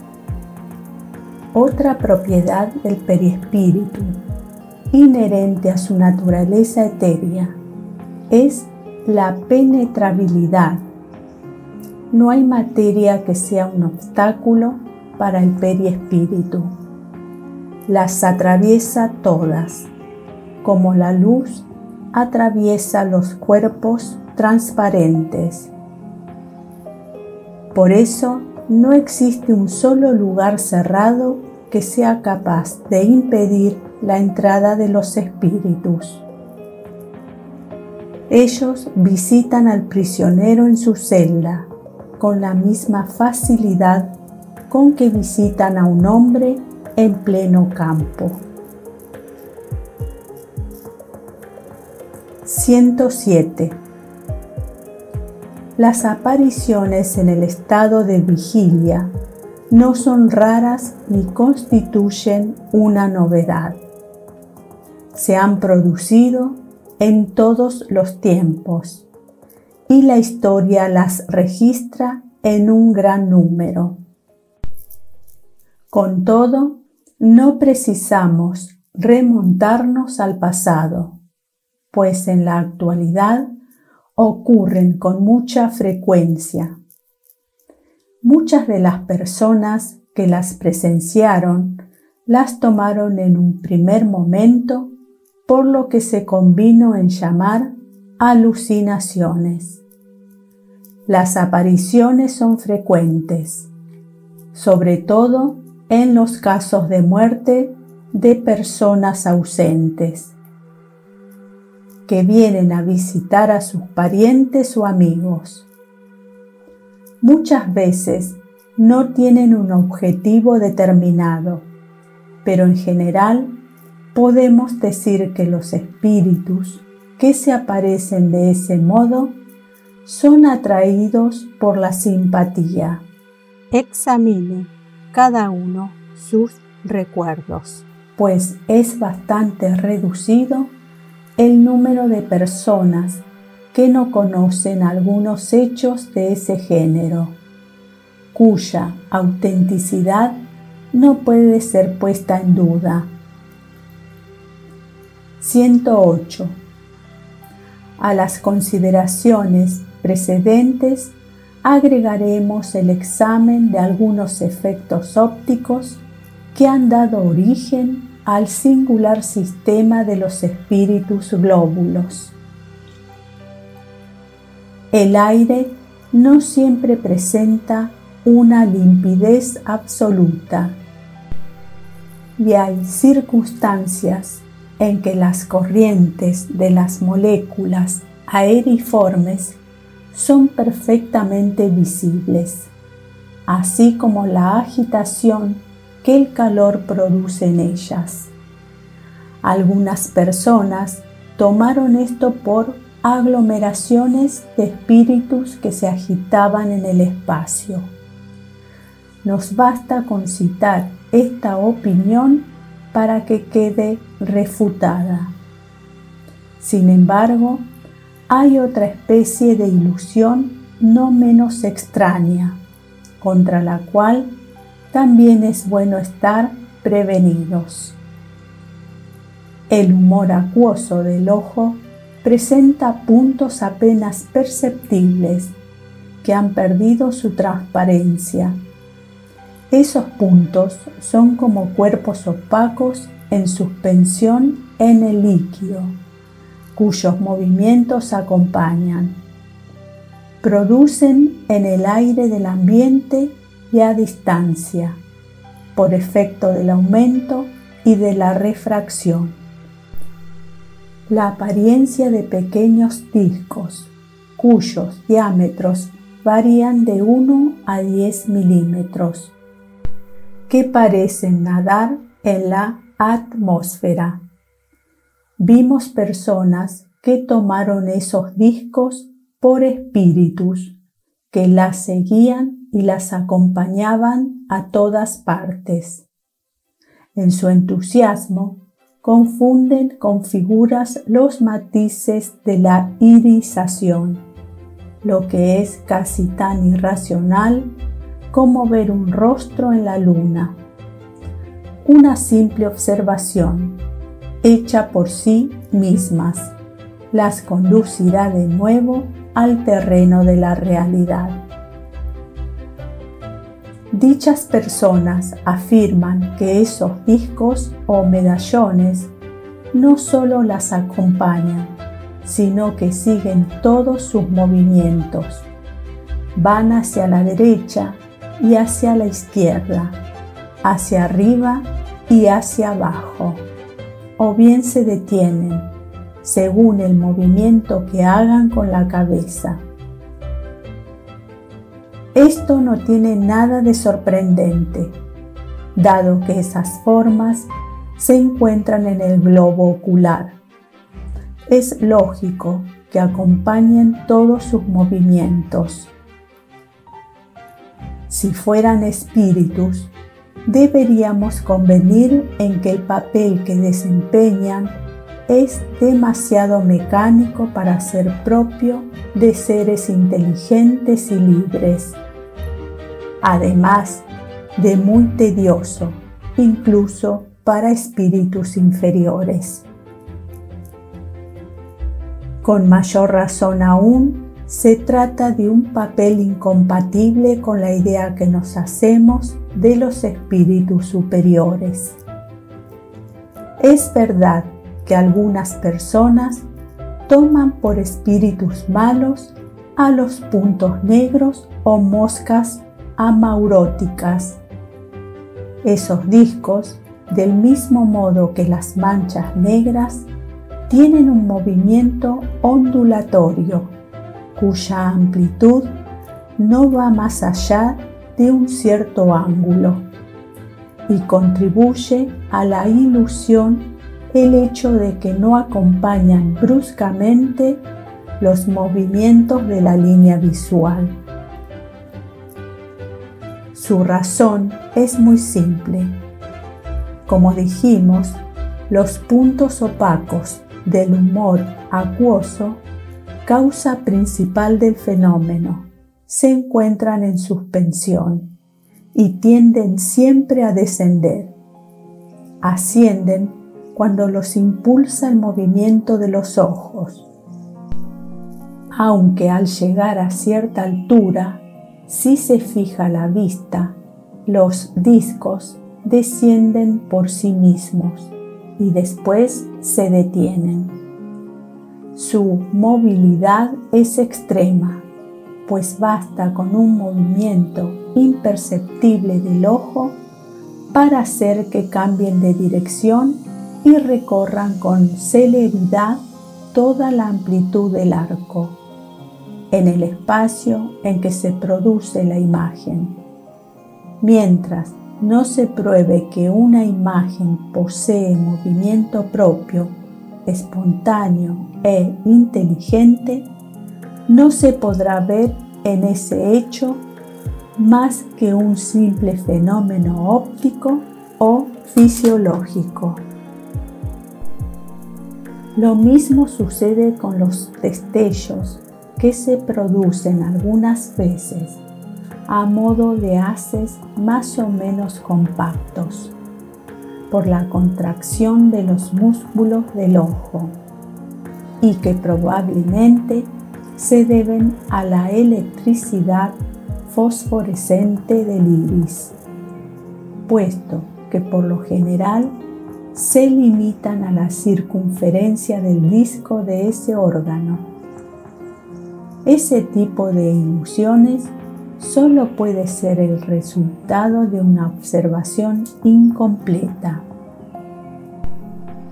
Otra propiedad del perispíritu inherente a su naturaleza etérea es la penetrabilidad no hay materia que sea un obstáculo para el periespíritu. Las atraviesa todas, como la luz atraviesa los cuerpos transparentes. Por eso no existe un solo lugar cerrado que sea capaz de impedir la entrada de los espíritus. Ellos visitan al prisionero en su celda con la misma facilidad con que visitan a un hombre en pleno campo. 107. Las apariciones en el estado de vigilia no son raras ni constituyen una novedad. Se han producido en todos los tiempos y la historia las registra en un gran número. Con todo, no precisamos remontarnos al pasado, pues en la actualidad ocurren con mucha frecuencia. Muchas de las personas que las presenciaron las tomaron en un primer momento por lo que se convino en llamar alucinaciones. Las apariciones son frecuentes, sobre todo en los casos de muerte de personas ausentes, que vienen a visitar a sus parientes o amigos. Muchas veces no tienen un objetivo determinado, pero en general podemos decir que los espíritus que se aparecen de ese modo son atraídos por la simpatía. Examine cada uno sus recuerdos, pues es bastante reducido el número de personas que no conocen algunos hechos de ese género, cuya autenticidad no puede ser puesta en duda. 108. A las consideraciones precedentes agregaremos el examen de algunos efectos ópticos que han dado origen al singular sistema de los espíritus glóbulos. El aire no siempre presenta una limpidez absoluta y hay circunstancias en que las corrientes de las moléculas aeriformes son perfectamente visibles, así como la agitación que el calor produce en ellas. Algunas personas tomaron esto por aglomeraciones de espíritus que se agitaban en el espacio. Nos basta con citar esta opinión para que quede refutada. Sin embargo, hay otra especie de ilusión no menos extraña, contra la cual también es bueno estar prevenidos. El humor acuoso del ojo presenta puntos apenas perceptibles que han perdido su transparencia. Esos puntos son como cuerpos opacos en suspensión en el líquido, cuyos movimientos acompañan. Producen en el aire del ambiente y a distancia, por efecto del aumento y de la refracción. La apariencia de pequeños discos, cuyos diámetros varían de 1 a 10 milímetros, que parecen nadar en la atmósfera. Vimos personas que tomaron esos discos por espíritus que las seguían y las acompañaban a todas partes. En su entusiasmo, confunden con figuras los matices de la irisación, lo que es casi tan irracional como ver un rostro en la luna. Una simple observación, hecha por sí mismas, las conducirá de nuevo al terreno de la realidad. Dichas personas afirman que esos discos o medallones no solo las acompañan, sino que siguen todos sus movimientos. Van hacia la derecha y hacia la izquierda, hacia arriba y hacia abajo, o bien se detienen según el movimiento que hagan con la cabeza. Esto no tiene nada de sorprendente, dado que esas formas se encuentran en el globo ocular. Es lógico que acompañen todos sus movimientos. Si fueran espíritus, deberíamos convenir en que el papel que desempeñan es demasiado mecánico para ser propio de seres inteligentes y libres, además de muy tedioso, incluso para espíritus inferiores. Con mayor razón aún, se trata de un papel incompatible con la idea que nos hacemos de los espíritus superiores. Es verdad algunas personas toman por espíritus malos a los puntos negros o moscas amauróticas. Esos discos, del mismo modo que las manchas negras, tienen un movimiento ondulatorio cuya amplitud no va más allá de un cierto ángulo y contribuye a la ilusión el hecho de que no acompañan bruscamente los movimientos de la línea visual. Su razón es muy simple. Como dijimos, los puntos opacos del humor acuoso, causa principal del fenómeno, se encuentran en suspensión y tienden siempre a descender. Ascienden cuando los impulsa el movimiento de los ojos. Aunque al llegar a cierta altura, si se fija la vista, los discos descienden por sí mismos y después se detienen. Su movilidad es extrema, pues basta con un movimiento imperceptible del ojo para hacer que cambien de dirección y recorran con celeridad toda la amplitud del arco en el espacio en que se produce la imagen. Mientras no se pruebe que una imagen posee movimiento propio, espontáneo e inteligente, no se podrá ver en ese hecho más que un simple fenómeno óptico o fisiológico. Lo mismo sucede con los destellos que se producen algunas veces a modo de haces más o menos compactos por la contracción de los músculos del ojo y que probablemente se deben a la electricidad fosforescente del iris, puesto que por lo general se limitan a la circunferencia del disco de ese órgano. Ese tipo de ilusiones solo puede ser el resultado de una observación incompleta.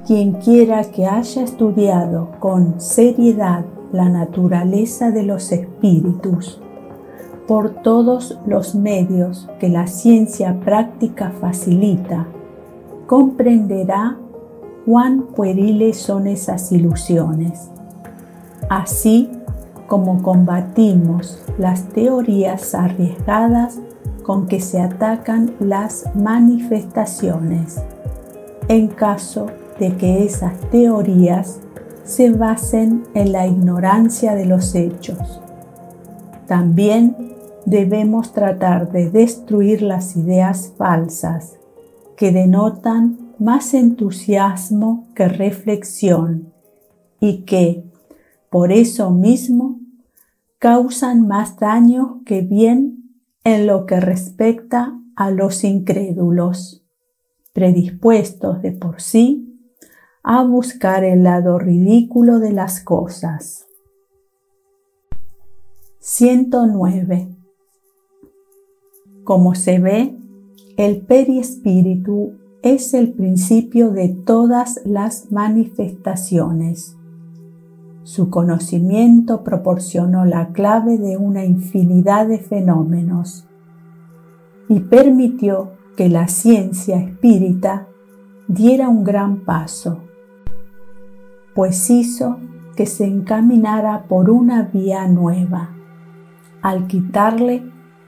Quien quiera que haya estudiado con seriedad la naturaleza de los espíritus por todos los medios que la ciencia práctica facilita, comprenderá cuán pueriles son esas ilusiones. Así como combatimos las teorías arriesgadas con que se atacan las manifestaciones, en caso de que esas teorías se basen en la ignorancia de los hechos. También debemos tratar de destruir las ideas falsas que denotan más entusiasmo que reflexión y que, por eso mismo, causan más daño que bien en lo que respecta a los incrédulos, predispuestos de por sí a buscar el lado ridículo de las cosas. 109. Como se ve, el perispíritu es el principio de todas las manifestaciones su conocimiento proporcionó la clave de una infinidad de fenómenos y permitió que la ciencia espírita diera un gran paso, pues hizo que se encaminara por una vía nueva, al quitarle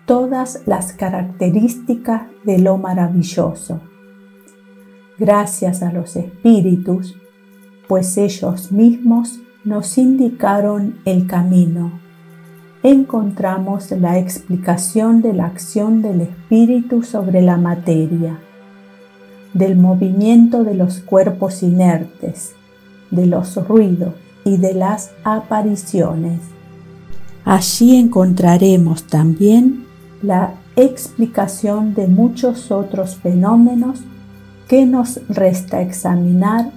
todas las características de lo maravilloso. Gracias a los espíritus, pues ellos mismos nos indicaron el camino. Encontramos la explicación de la acción del espíritu sobre la materia, del movimiento de los cuerpos inertes, de los ruidos y de las apariciones. Allí encontraremos también la explicación de muchos otros fenómenos que nos resta examinar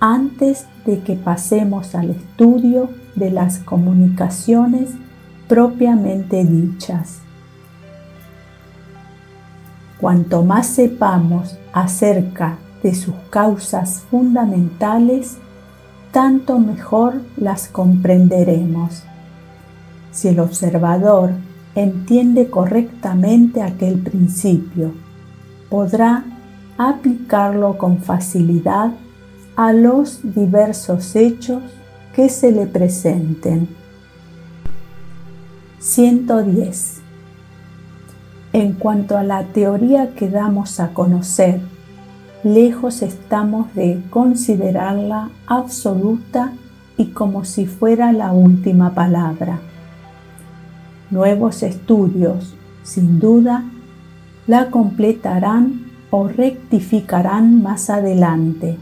antes de que pasemos al estudio de las comunicaciones propiamente dichas. Cuanto más sepamos acerca de sus causas fundamentales, tanto mejor las comprenderemos. Si el observador entiende correctamente aquel principio, podrá aplicarlo con facilidad a los diversos hechos que se le presenten. 110. En cuanto a la teoría que damos a conocer, lejos estamos de considerarla absoluta y como si fuera la última palabra. Nuevos estudios, sin duda, la completarán o rectificarán más adelante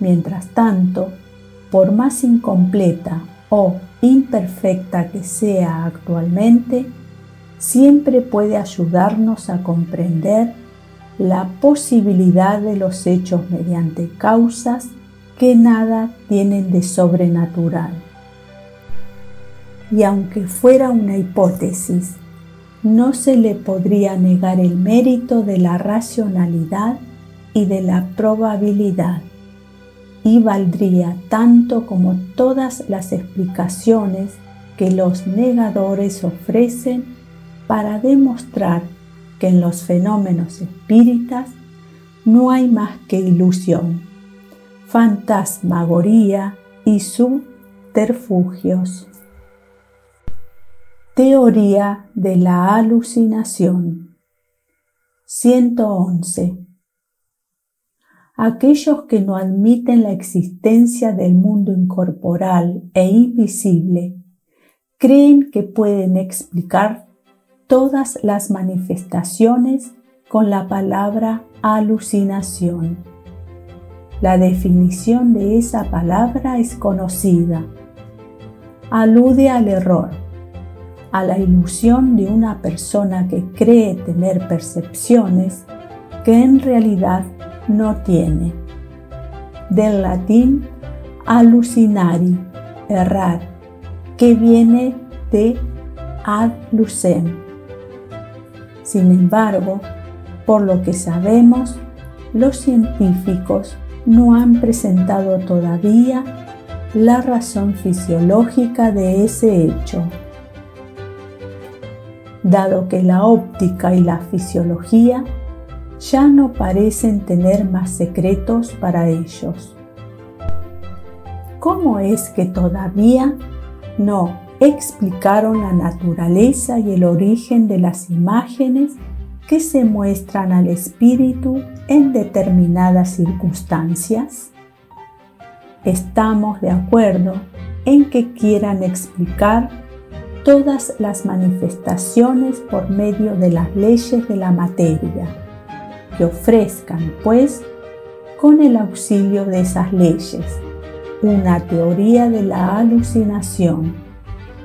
Mientras tanto, por más incompleta o imperfecta que sea actualmente, siempre puede ayudarnos a comprender la posibilidad de los hechos mediante causas que nada tienen de sobrenatural. Y aunque fuera una hipótesis, no se le podría negar el mérito de la racionalidad y de la probabilidad, y valdría tanto como todas las explicaciones que los negadores ofrecen para demostrar que en los fenómenos espíritas no hay más que ilusión, fantasmagoría y subterfugios. Teoría de la alucinación 111. Aquellos que no admiten la existencia del mundo incorporal e invisible creen que pueden explicar todas las manifestaciones con la palabra alucinación. La definición de esa palabra es conocida. Alude al error, a la ilusión de una persona que cree tener percepciones que en realidad no tiene. Del latín alucinari, errar, que viene de ad lucem, sin embargo, por lo que sabemos, los científicos no han presentado todavía la razón fisiológica de ese hecho. Dado que la óptica y la fisiología ya no parecen tener más secretos para ellos. ¿Cómo es que todavía no explicaron la naturaleza y el origen de las imágenes que se muestran al espíritu en determinadas circunstancias? Estamos de acuerdo en que quieran explicar todas las manifestaciones por medio de las leyes de la materia, que ofrezcan, pues, con el auxilio de esas leyes, una teoría de la alucinación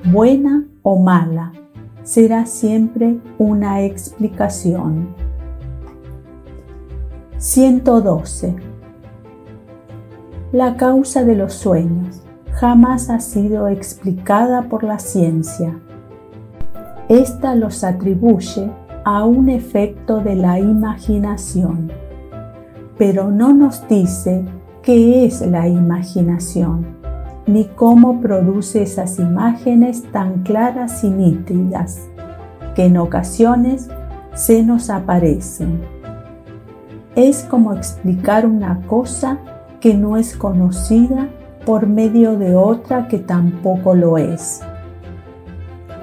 buena o mala, será siempre una explicación. 112. La causa de los sueños jamás ha sido explicada por la ciencia. Esta los atribuye a un efecto de la imaginación, pero no nos dice qué es la imaginación ni cómo produce esas imágenes tan claras y nítidas que en ocasiones se nos aparecen. Es como explicar una cosa que no es conocida por medio de otra que tampoco lo es.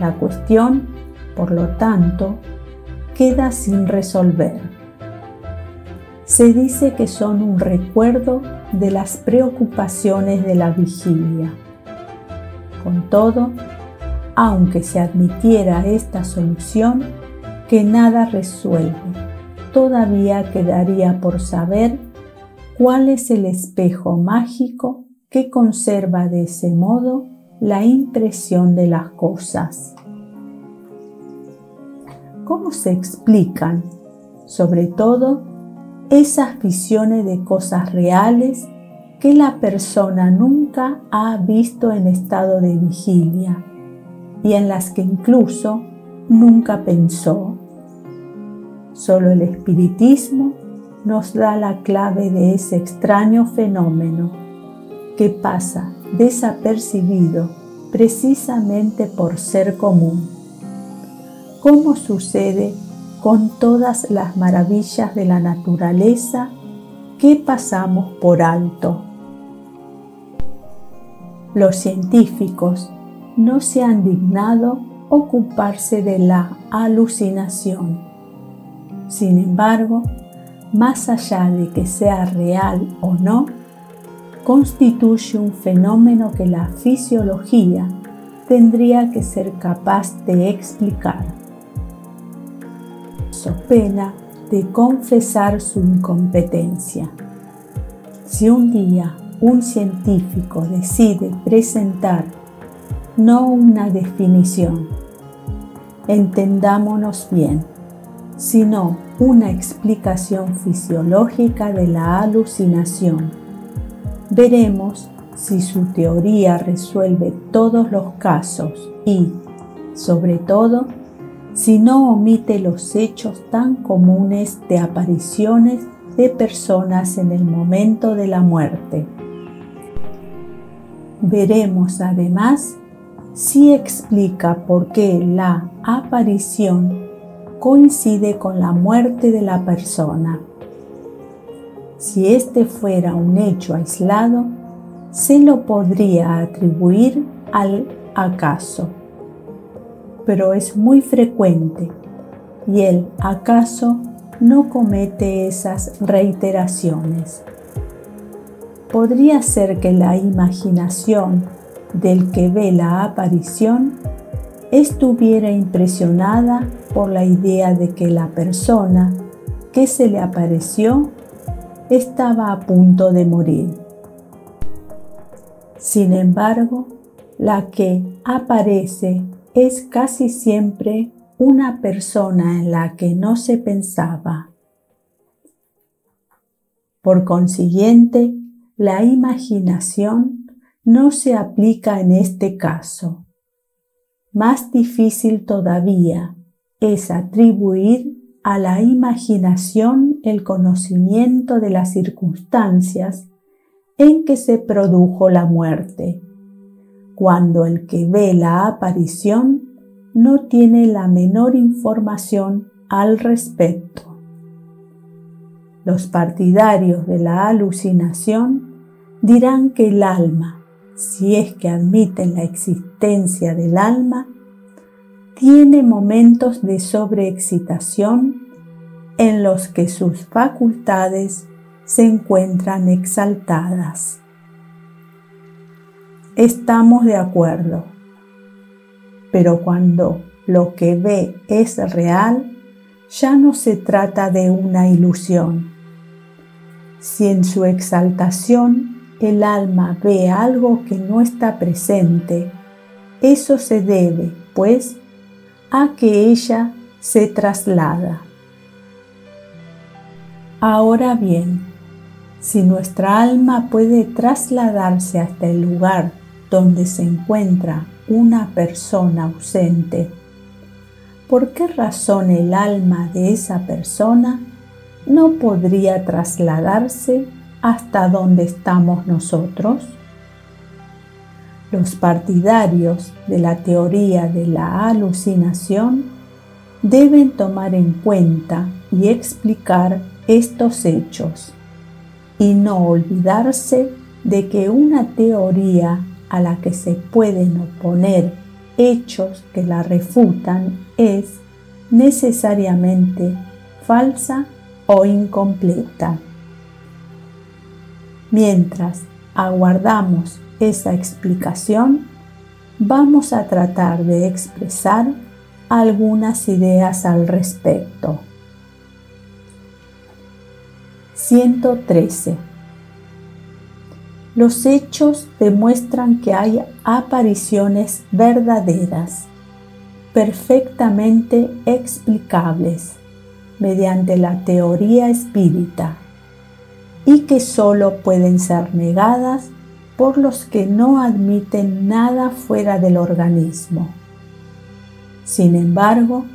La cuestión, por lo tanto, queda sin resolver. Se dice que son un recuerdo de las preocupaciones de la vigilia. Con todo, aunque se admitiera esta solución, que nada resuelve, todavía quedaría por saber cuál es el espejo mágico que conserva de ese modo la impresión de las cosas. ¿Cómo se explican, sobre todo, esas visiones de cosas reales que la persona nunca ha visto en estado de vigilia y en las que incluso nunca pensó. Solo el espiritismo nos da la clave de ese extraño fenómeno que pasa desapercibido precisamente por ser común. ¿Cómo sucede con todas las maravillas de la naturaleza que pasamos por alto. Los científicos no se han dignado ocuparse de la alucinación. Sin embargo, más allá de que sea real o no, constituye un fenómeno que la fisiología tendría que ser capaz de explicar pena de confesar su incompetencia. Si un día un científico decide presentar no una definición, entendámonos bien, sino una explicación fisiológica de la alucinación. Veremos si su teoría resuelve todos los casos y, sobre todo, si no omite los hechos tan comunes de apariciones de personas en el momento de la muerte. Veremos además si explica por qué la aparición coincide con la muerte de la persona. Si este fuera un hecho aislado, se lo podría atribuir al acaso, pero es muy frecuente y el acaso no comete esas reiteraciones. Podría ser que la imaginación del que ve la aparición estuviera impresionada por la idea de que la persona que se le apareció estaba a punto de morir. Sin embargo, la que aparece es casi siempre una persona en la que no se pensaba. Por consiguiente, la imaginación no se aplica en este caso. Más difícil todavía es atribuir a la imaginación el conocimiento de las circunstancias en que se produjo la muerte, cuando el que ve la aparición no tiene la menor información al respecto. Los partidarios de la alucinación dirán que el alma, si es que admiten la existencia del alma, tiene momentos de sobreexcitación en los que sus facultades se encuentran exaltadas. Estamos de acuerdo, pero cuando lo que ve es real, ya no se trata de una ilusión. Si en su exaltación el alma ve algo que no está presente, eso se debe, pues, a que ella se traslada. Ahora bien, si nuestra alma puede trasladarse hasta el lugar donde se encuentra una persona ausente, ¿por qué razón el alma de esa persona no podría trasladarse hasta donde estamos nosotros? Los partidarios de la teoría de la alucinación deben tomar en cuenta y explicar estos hechos y no olvidarse de que una teoría a la que se pueden oponer hechos que la refutan es necesariamente falsa o incompleta. Mientras aguardamos esa explicación, vamos a tratar de expresar algunas ideas al respecto. 113. Los hechos demuestran que hay apariciones verdaderas, perfectamente explicables mediante la teoría espírita y que sólo pueden ser negadas por los que no admiten nada fuera del organismo. Sin embargo,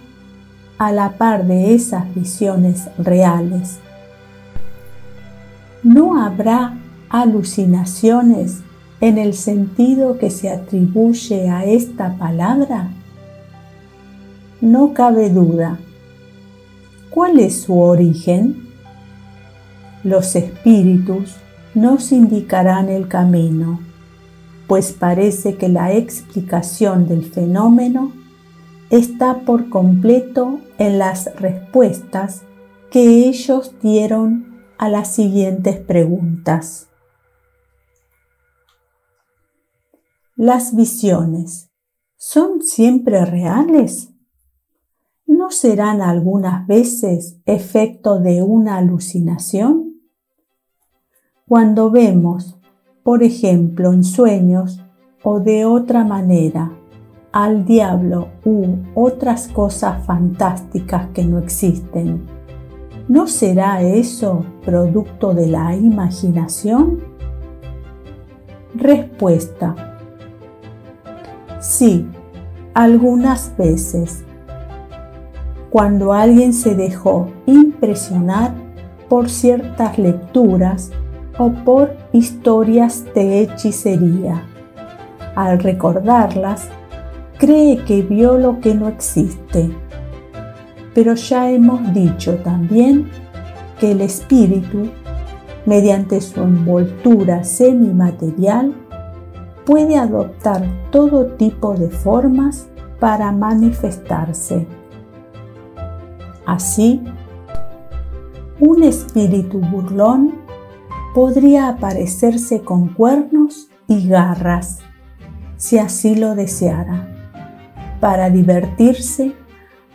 a la par de esas visiones reales ¿no habrá alucinaciones en el sentido que se atribuye a esta palabra? No cabe duda. ¿Cuál es su origen? Los espíritus nos indicarán el camino, pues parece que la explicación del fenómeno está por completo en las respuestas que ellos dieron a las siguientes preguntas. ¿Las visiones son siempre reales? ¿No serán algunas veces efecto de una alucinación? Cuando vemos, por ejemplo, en sueños o de otra manera, al diablo u otras cosas fantásticas que no existen, ¿no será eso producto de la imaginación? Respuesta. Sí, algunas veces. Cuando alguien se dejó impresionar por ciertas lecturas o por historias de hechicería. Al recordarlas, cree que vio lo que no existe. Pero ya hemos dicho también que el espíritu, mediante su envoltura semimaterial, puede adoptar todo tipo de formas para manifestarse. Así, un espíritu burlón podría aparecerse con cuernos y garras, si así lo deseara para divertirse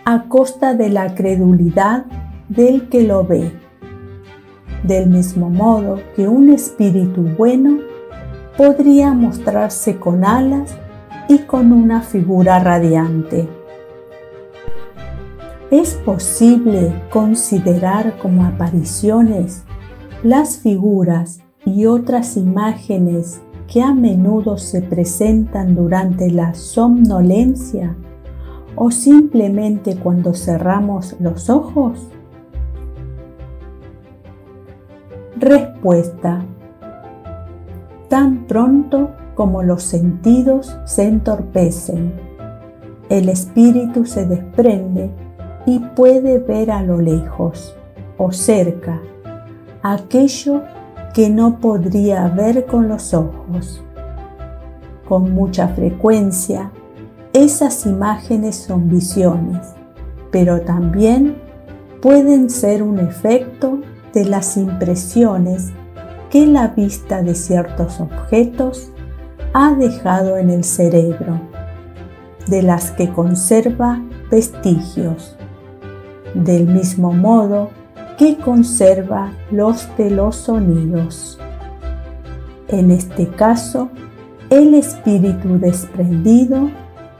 a costa de la credulidad del que lo ve. Del mismo modo que un espíritu bueno podría mostrarse con alas y con una figura radiante. ¿Es posible considerar como apariciones las figuras y otras imágenes que a menudo se presentan durante la somnolencia o simplemente cuando cerramos los ojos? Respuesta. Tan pronto como los sentidos se entorpecen, el espíritu se desprende y puede ver a lo lejos o cerca aquello que no podría ver con los ojos. Con mucha frecuencia, esas imágenes son visiones, pero también pueden ser un efecto de las impresiones que la vista de ciertos objetos ha dejado en el cerebro, de las que conserva vestigios. Del mismo modo, que conserva los de los sonidos. En este caso, el espíritu desprendido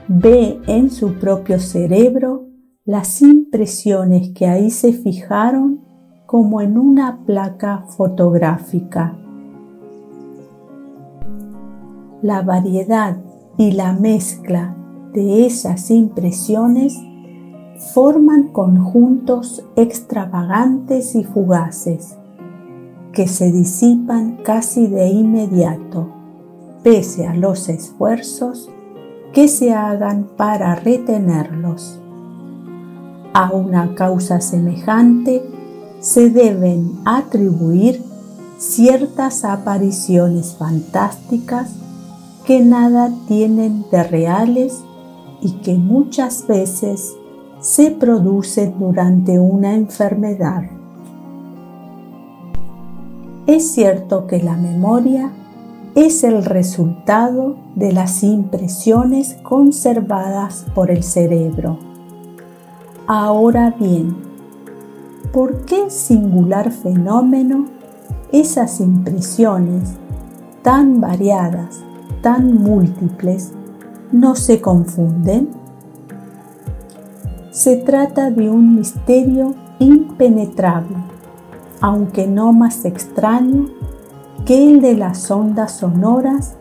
ve en su propio cerebro las impresiones que ahí se fijaron como en una placa fotográfica. La variedad y la mezcla de esas impresiones forman conjuntos extravagantes y fugaces que se disipan casi de inmediato, pese a los esfuerzos que se hagan para retenerlos. A una causa semejante se deben atribuir ciertas apariciones fantásticas que nada tienen de reales y que muchas veces se produce durante una enfermedad. Es cierto que la memoria es el resultado de las impresiones conservadas por el cerebro. Ahora bien, ¿por qué singular fenómeno esas impresiones tan variadas, tan múltiples, no se confunden? Se trata de un misterio impenetrable, aunque no más extraño que el de las ondas sonoras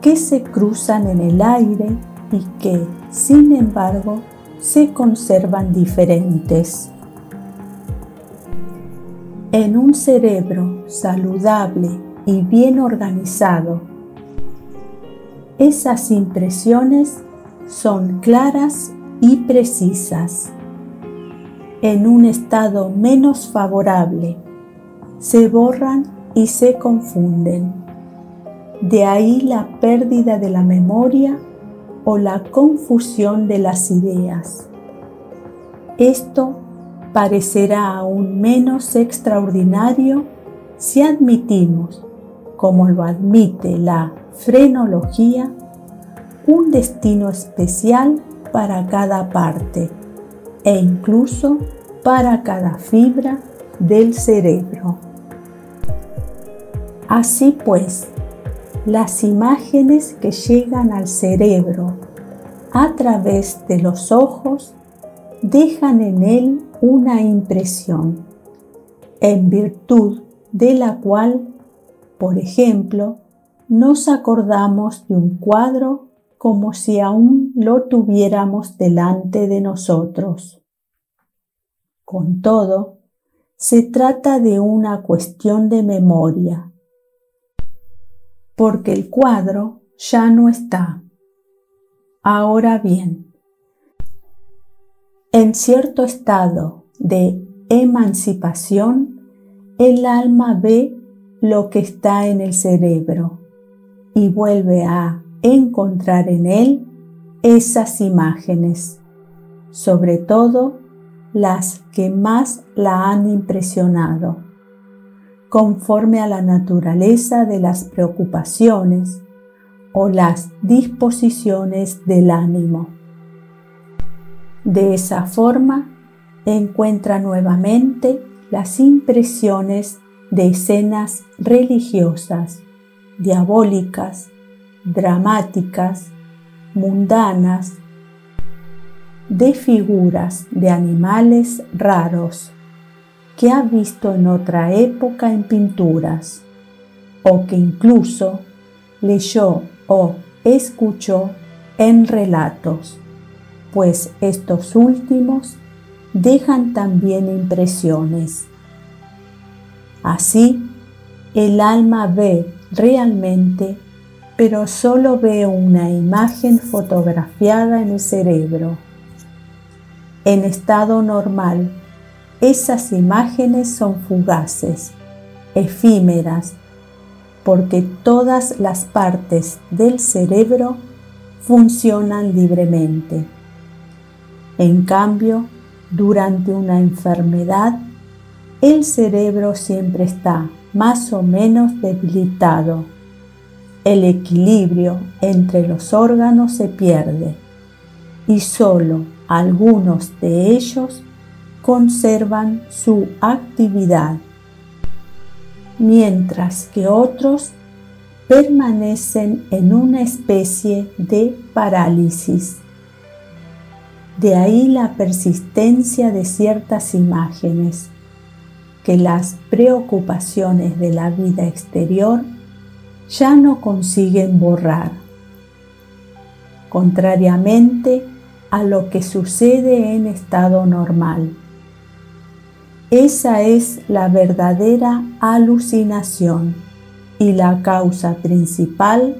que se cruzan en el aire y que, sin embargo, se conservan diferentes. En un cerebro saludable y bien organizado, esas impresiones son claras y precisas. En un estado menos favorable, se borran y se confunden. De ahí la pérdida de la memoria o la confusión de las ideas. Esto parecerá aún menos extraordinario si admitimos, como lo admite la frenología, un destino especial para cada parte e incluso para cada fibra del cerebro. Así pues, las imágenes que llegan al cerebro a través de los ojos dejan en él una impresión, en virtud de la cual, por ejemplo, nos acordamos de un cuadro como si aún lo tuviéramos delante de nosotros. Con todo, se trata de una cuestión de memoria, porque el cuadro ya no está. Ahora bien, en cierto estado de emancipación, el alma ve lo que está en el cerebro y vuelve a encontrar en él esas imágenes, sobre todo las que más la han impresionado, conforme a la naturaleza de las preocupaciones o las disposiciones del ánimo. De esa forma, encuentra nuevamente las impresiones de escenas religiosas, diabólicas, dramáticas, mundanas, de figuras de animales raros que ha visto en otra época en pinturas o que incluso leyó o escuchó en relatos, pues estos últimos dejan también impresiones. Así, el alma ve realmente, pero solo ve una imagen fotografiada en el cerebro en estado normal, esas imágenes son fugaces, efímeras, porque todas las partes del cerebro funcionan libremente. En cambio, durante una enfermedad, el cerebro siempre está más o menos debilitado. El equilibrio entre los órganos se pierde y solo algunos de ellos conservan su actividad, mientras que otros permanecen en una especie de parálisis. De ahí la persistencia de ciertas imágenes que las preocupaciones de la vida exterior ya no consiguen borrar. Contrariamente a lo que sucede en estado normal. Esa es la verdadera alucinación y la causa principal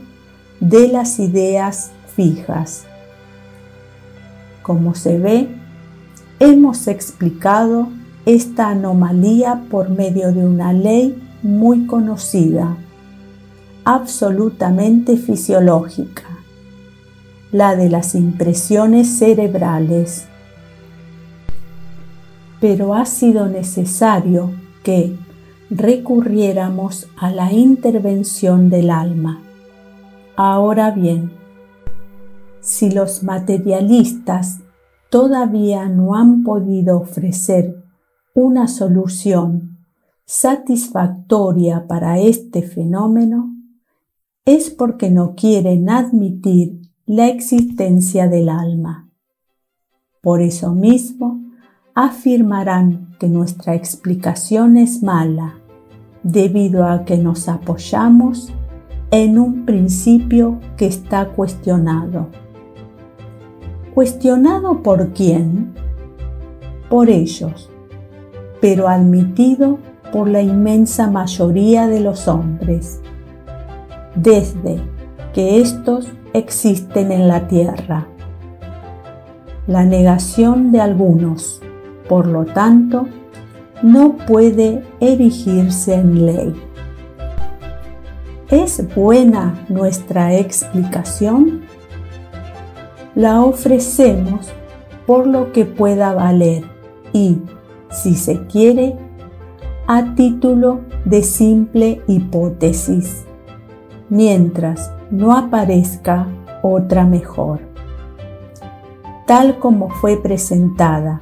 de las ideas fijas. Como se ve, hemos explicado esta anomalía por medio de una ley muy conocida, absolutamente fisiológica la de las impresiones cerebrales. Pero ha sido necesario que recurriéramos a la intervención del alma. Ahora bien, si los materialistas todavía no han podido ofrecer una solución satisfactoria para este fenómeno, es porque no quieren admitir la existencia del alma. Por eso mismo, afirmarán que nuestra explicación es mala, debido a que nos apoyamos en un principio que está cuestionado. ¿Cuestionado por quién? Por ellos, pero admitido por la inmensa mayoría de los hombres, desde que estos existen en la tierra. La negación de algunos, por lo tanto, no puede erigirse en ley. ¿Es buena nuestra explicación? La ofrecemos por lo que pueda valer y, si se quiere, a título de simple hipótesis, mientras no aparezca otra mejor. Tal como fue presentada,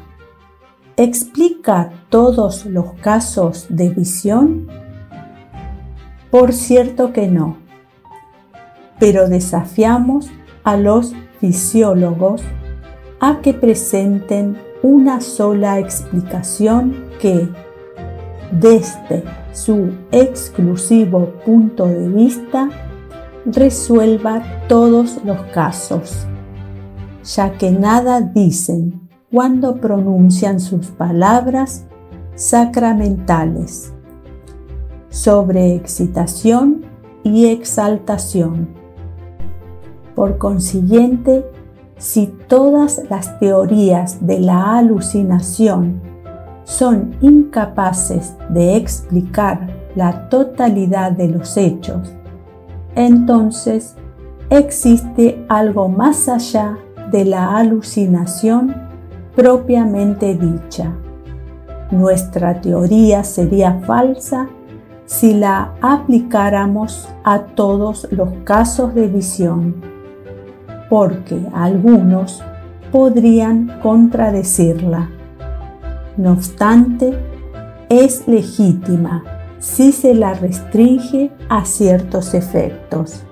¿explica todos los casos de visión? Por cierto que no, pero desafiamos a los fisiólogos a que presenten una sola explicación que, desde su exclusivo punto de vista, resuelva todos los casos, ya que nada dicen cuando pronuncian sus palabras sacramentales sobre excitación y exaltación. Por consiguiente, si todas las teorías de la alucinación son incapaces de explicar la totalidad de los hechos, entonces existe algo más allá de la alucinación propiamente dicha. Nuestra teoría sería falsa si la aplicáramos a todos los casos de visión, porque algunos podrían contradecirla. No obstante, es legítima si se la restringe a ciertos efectos.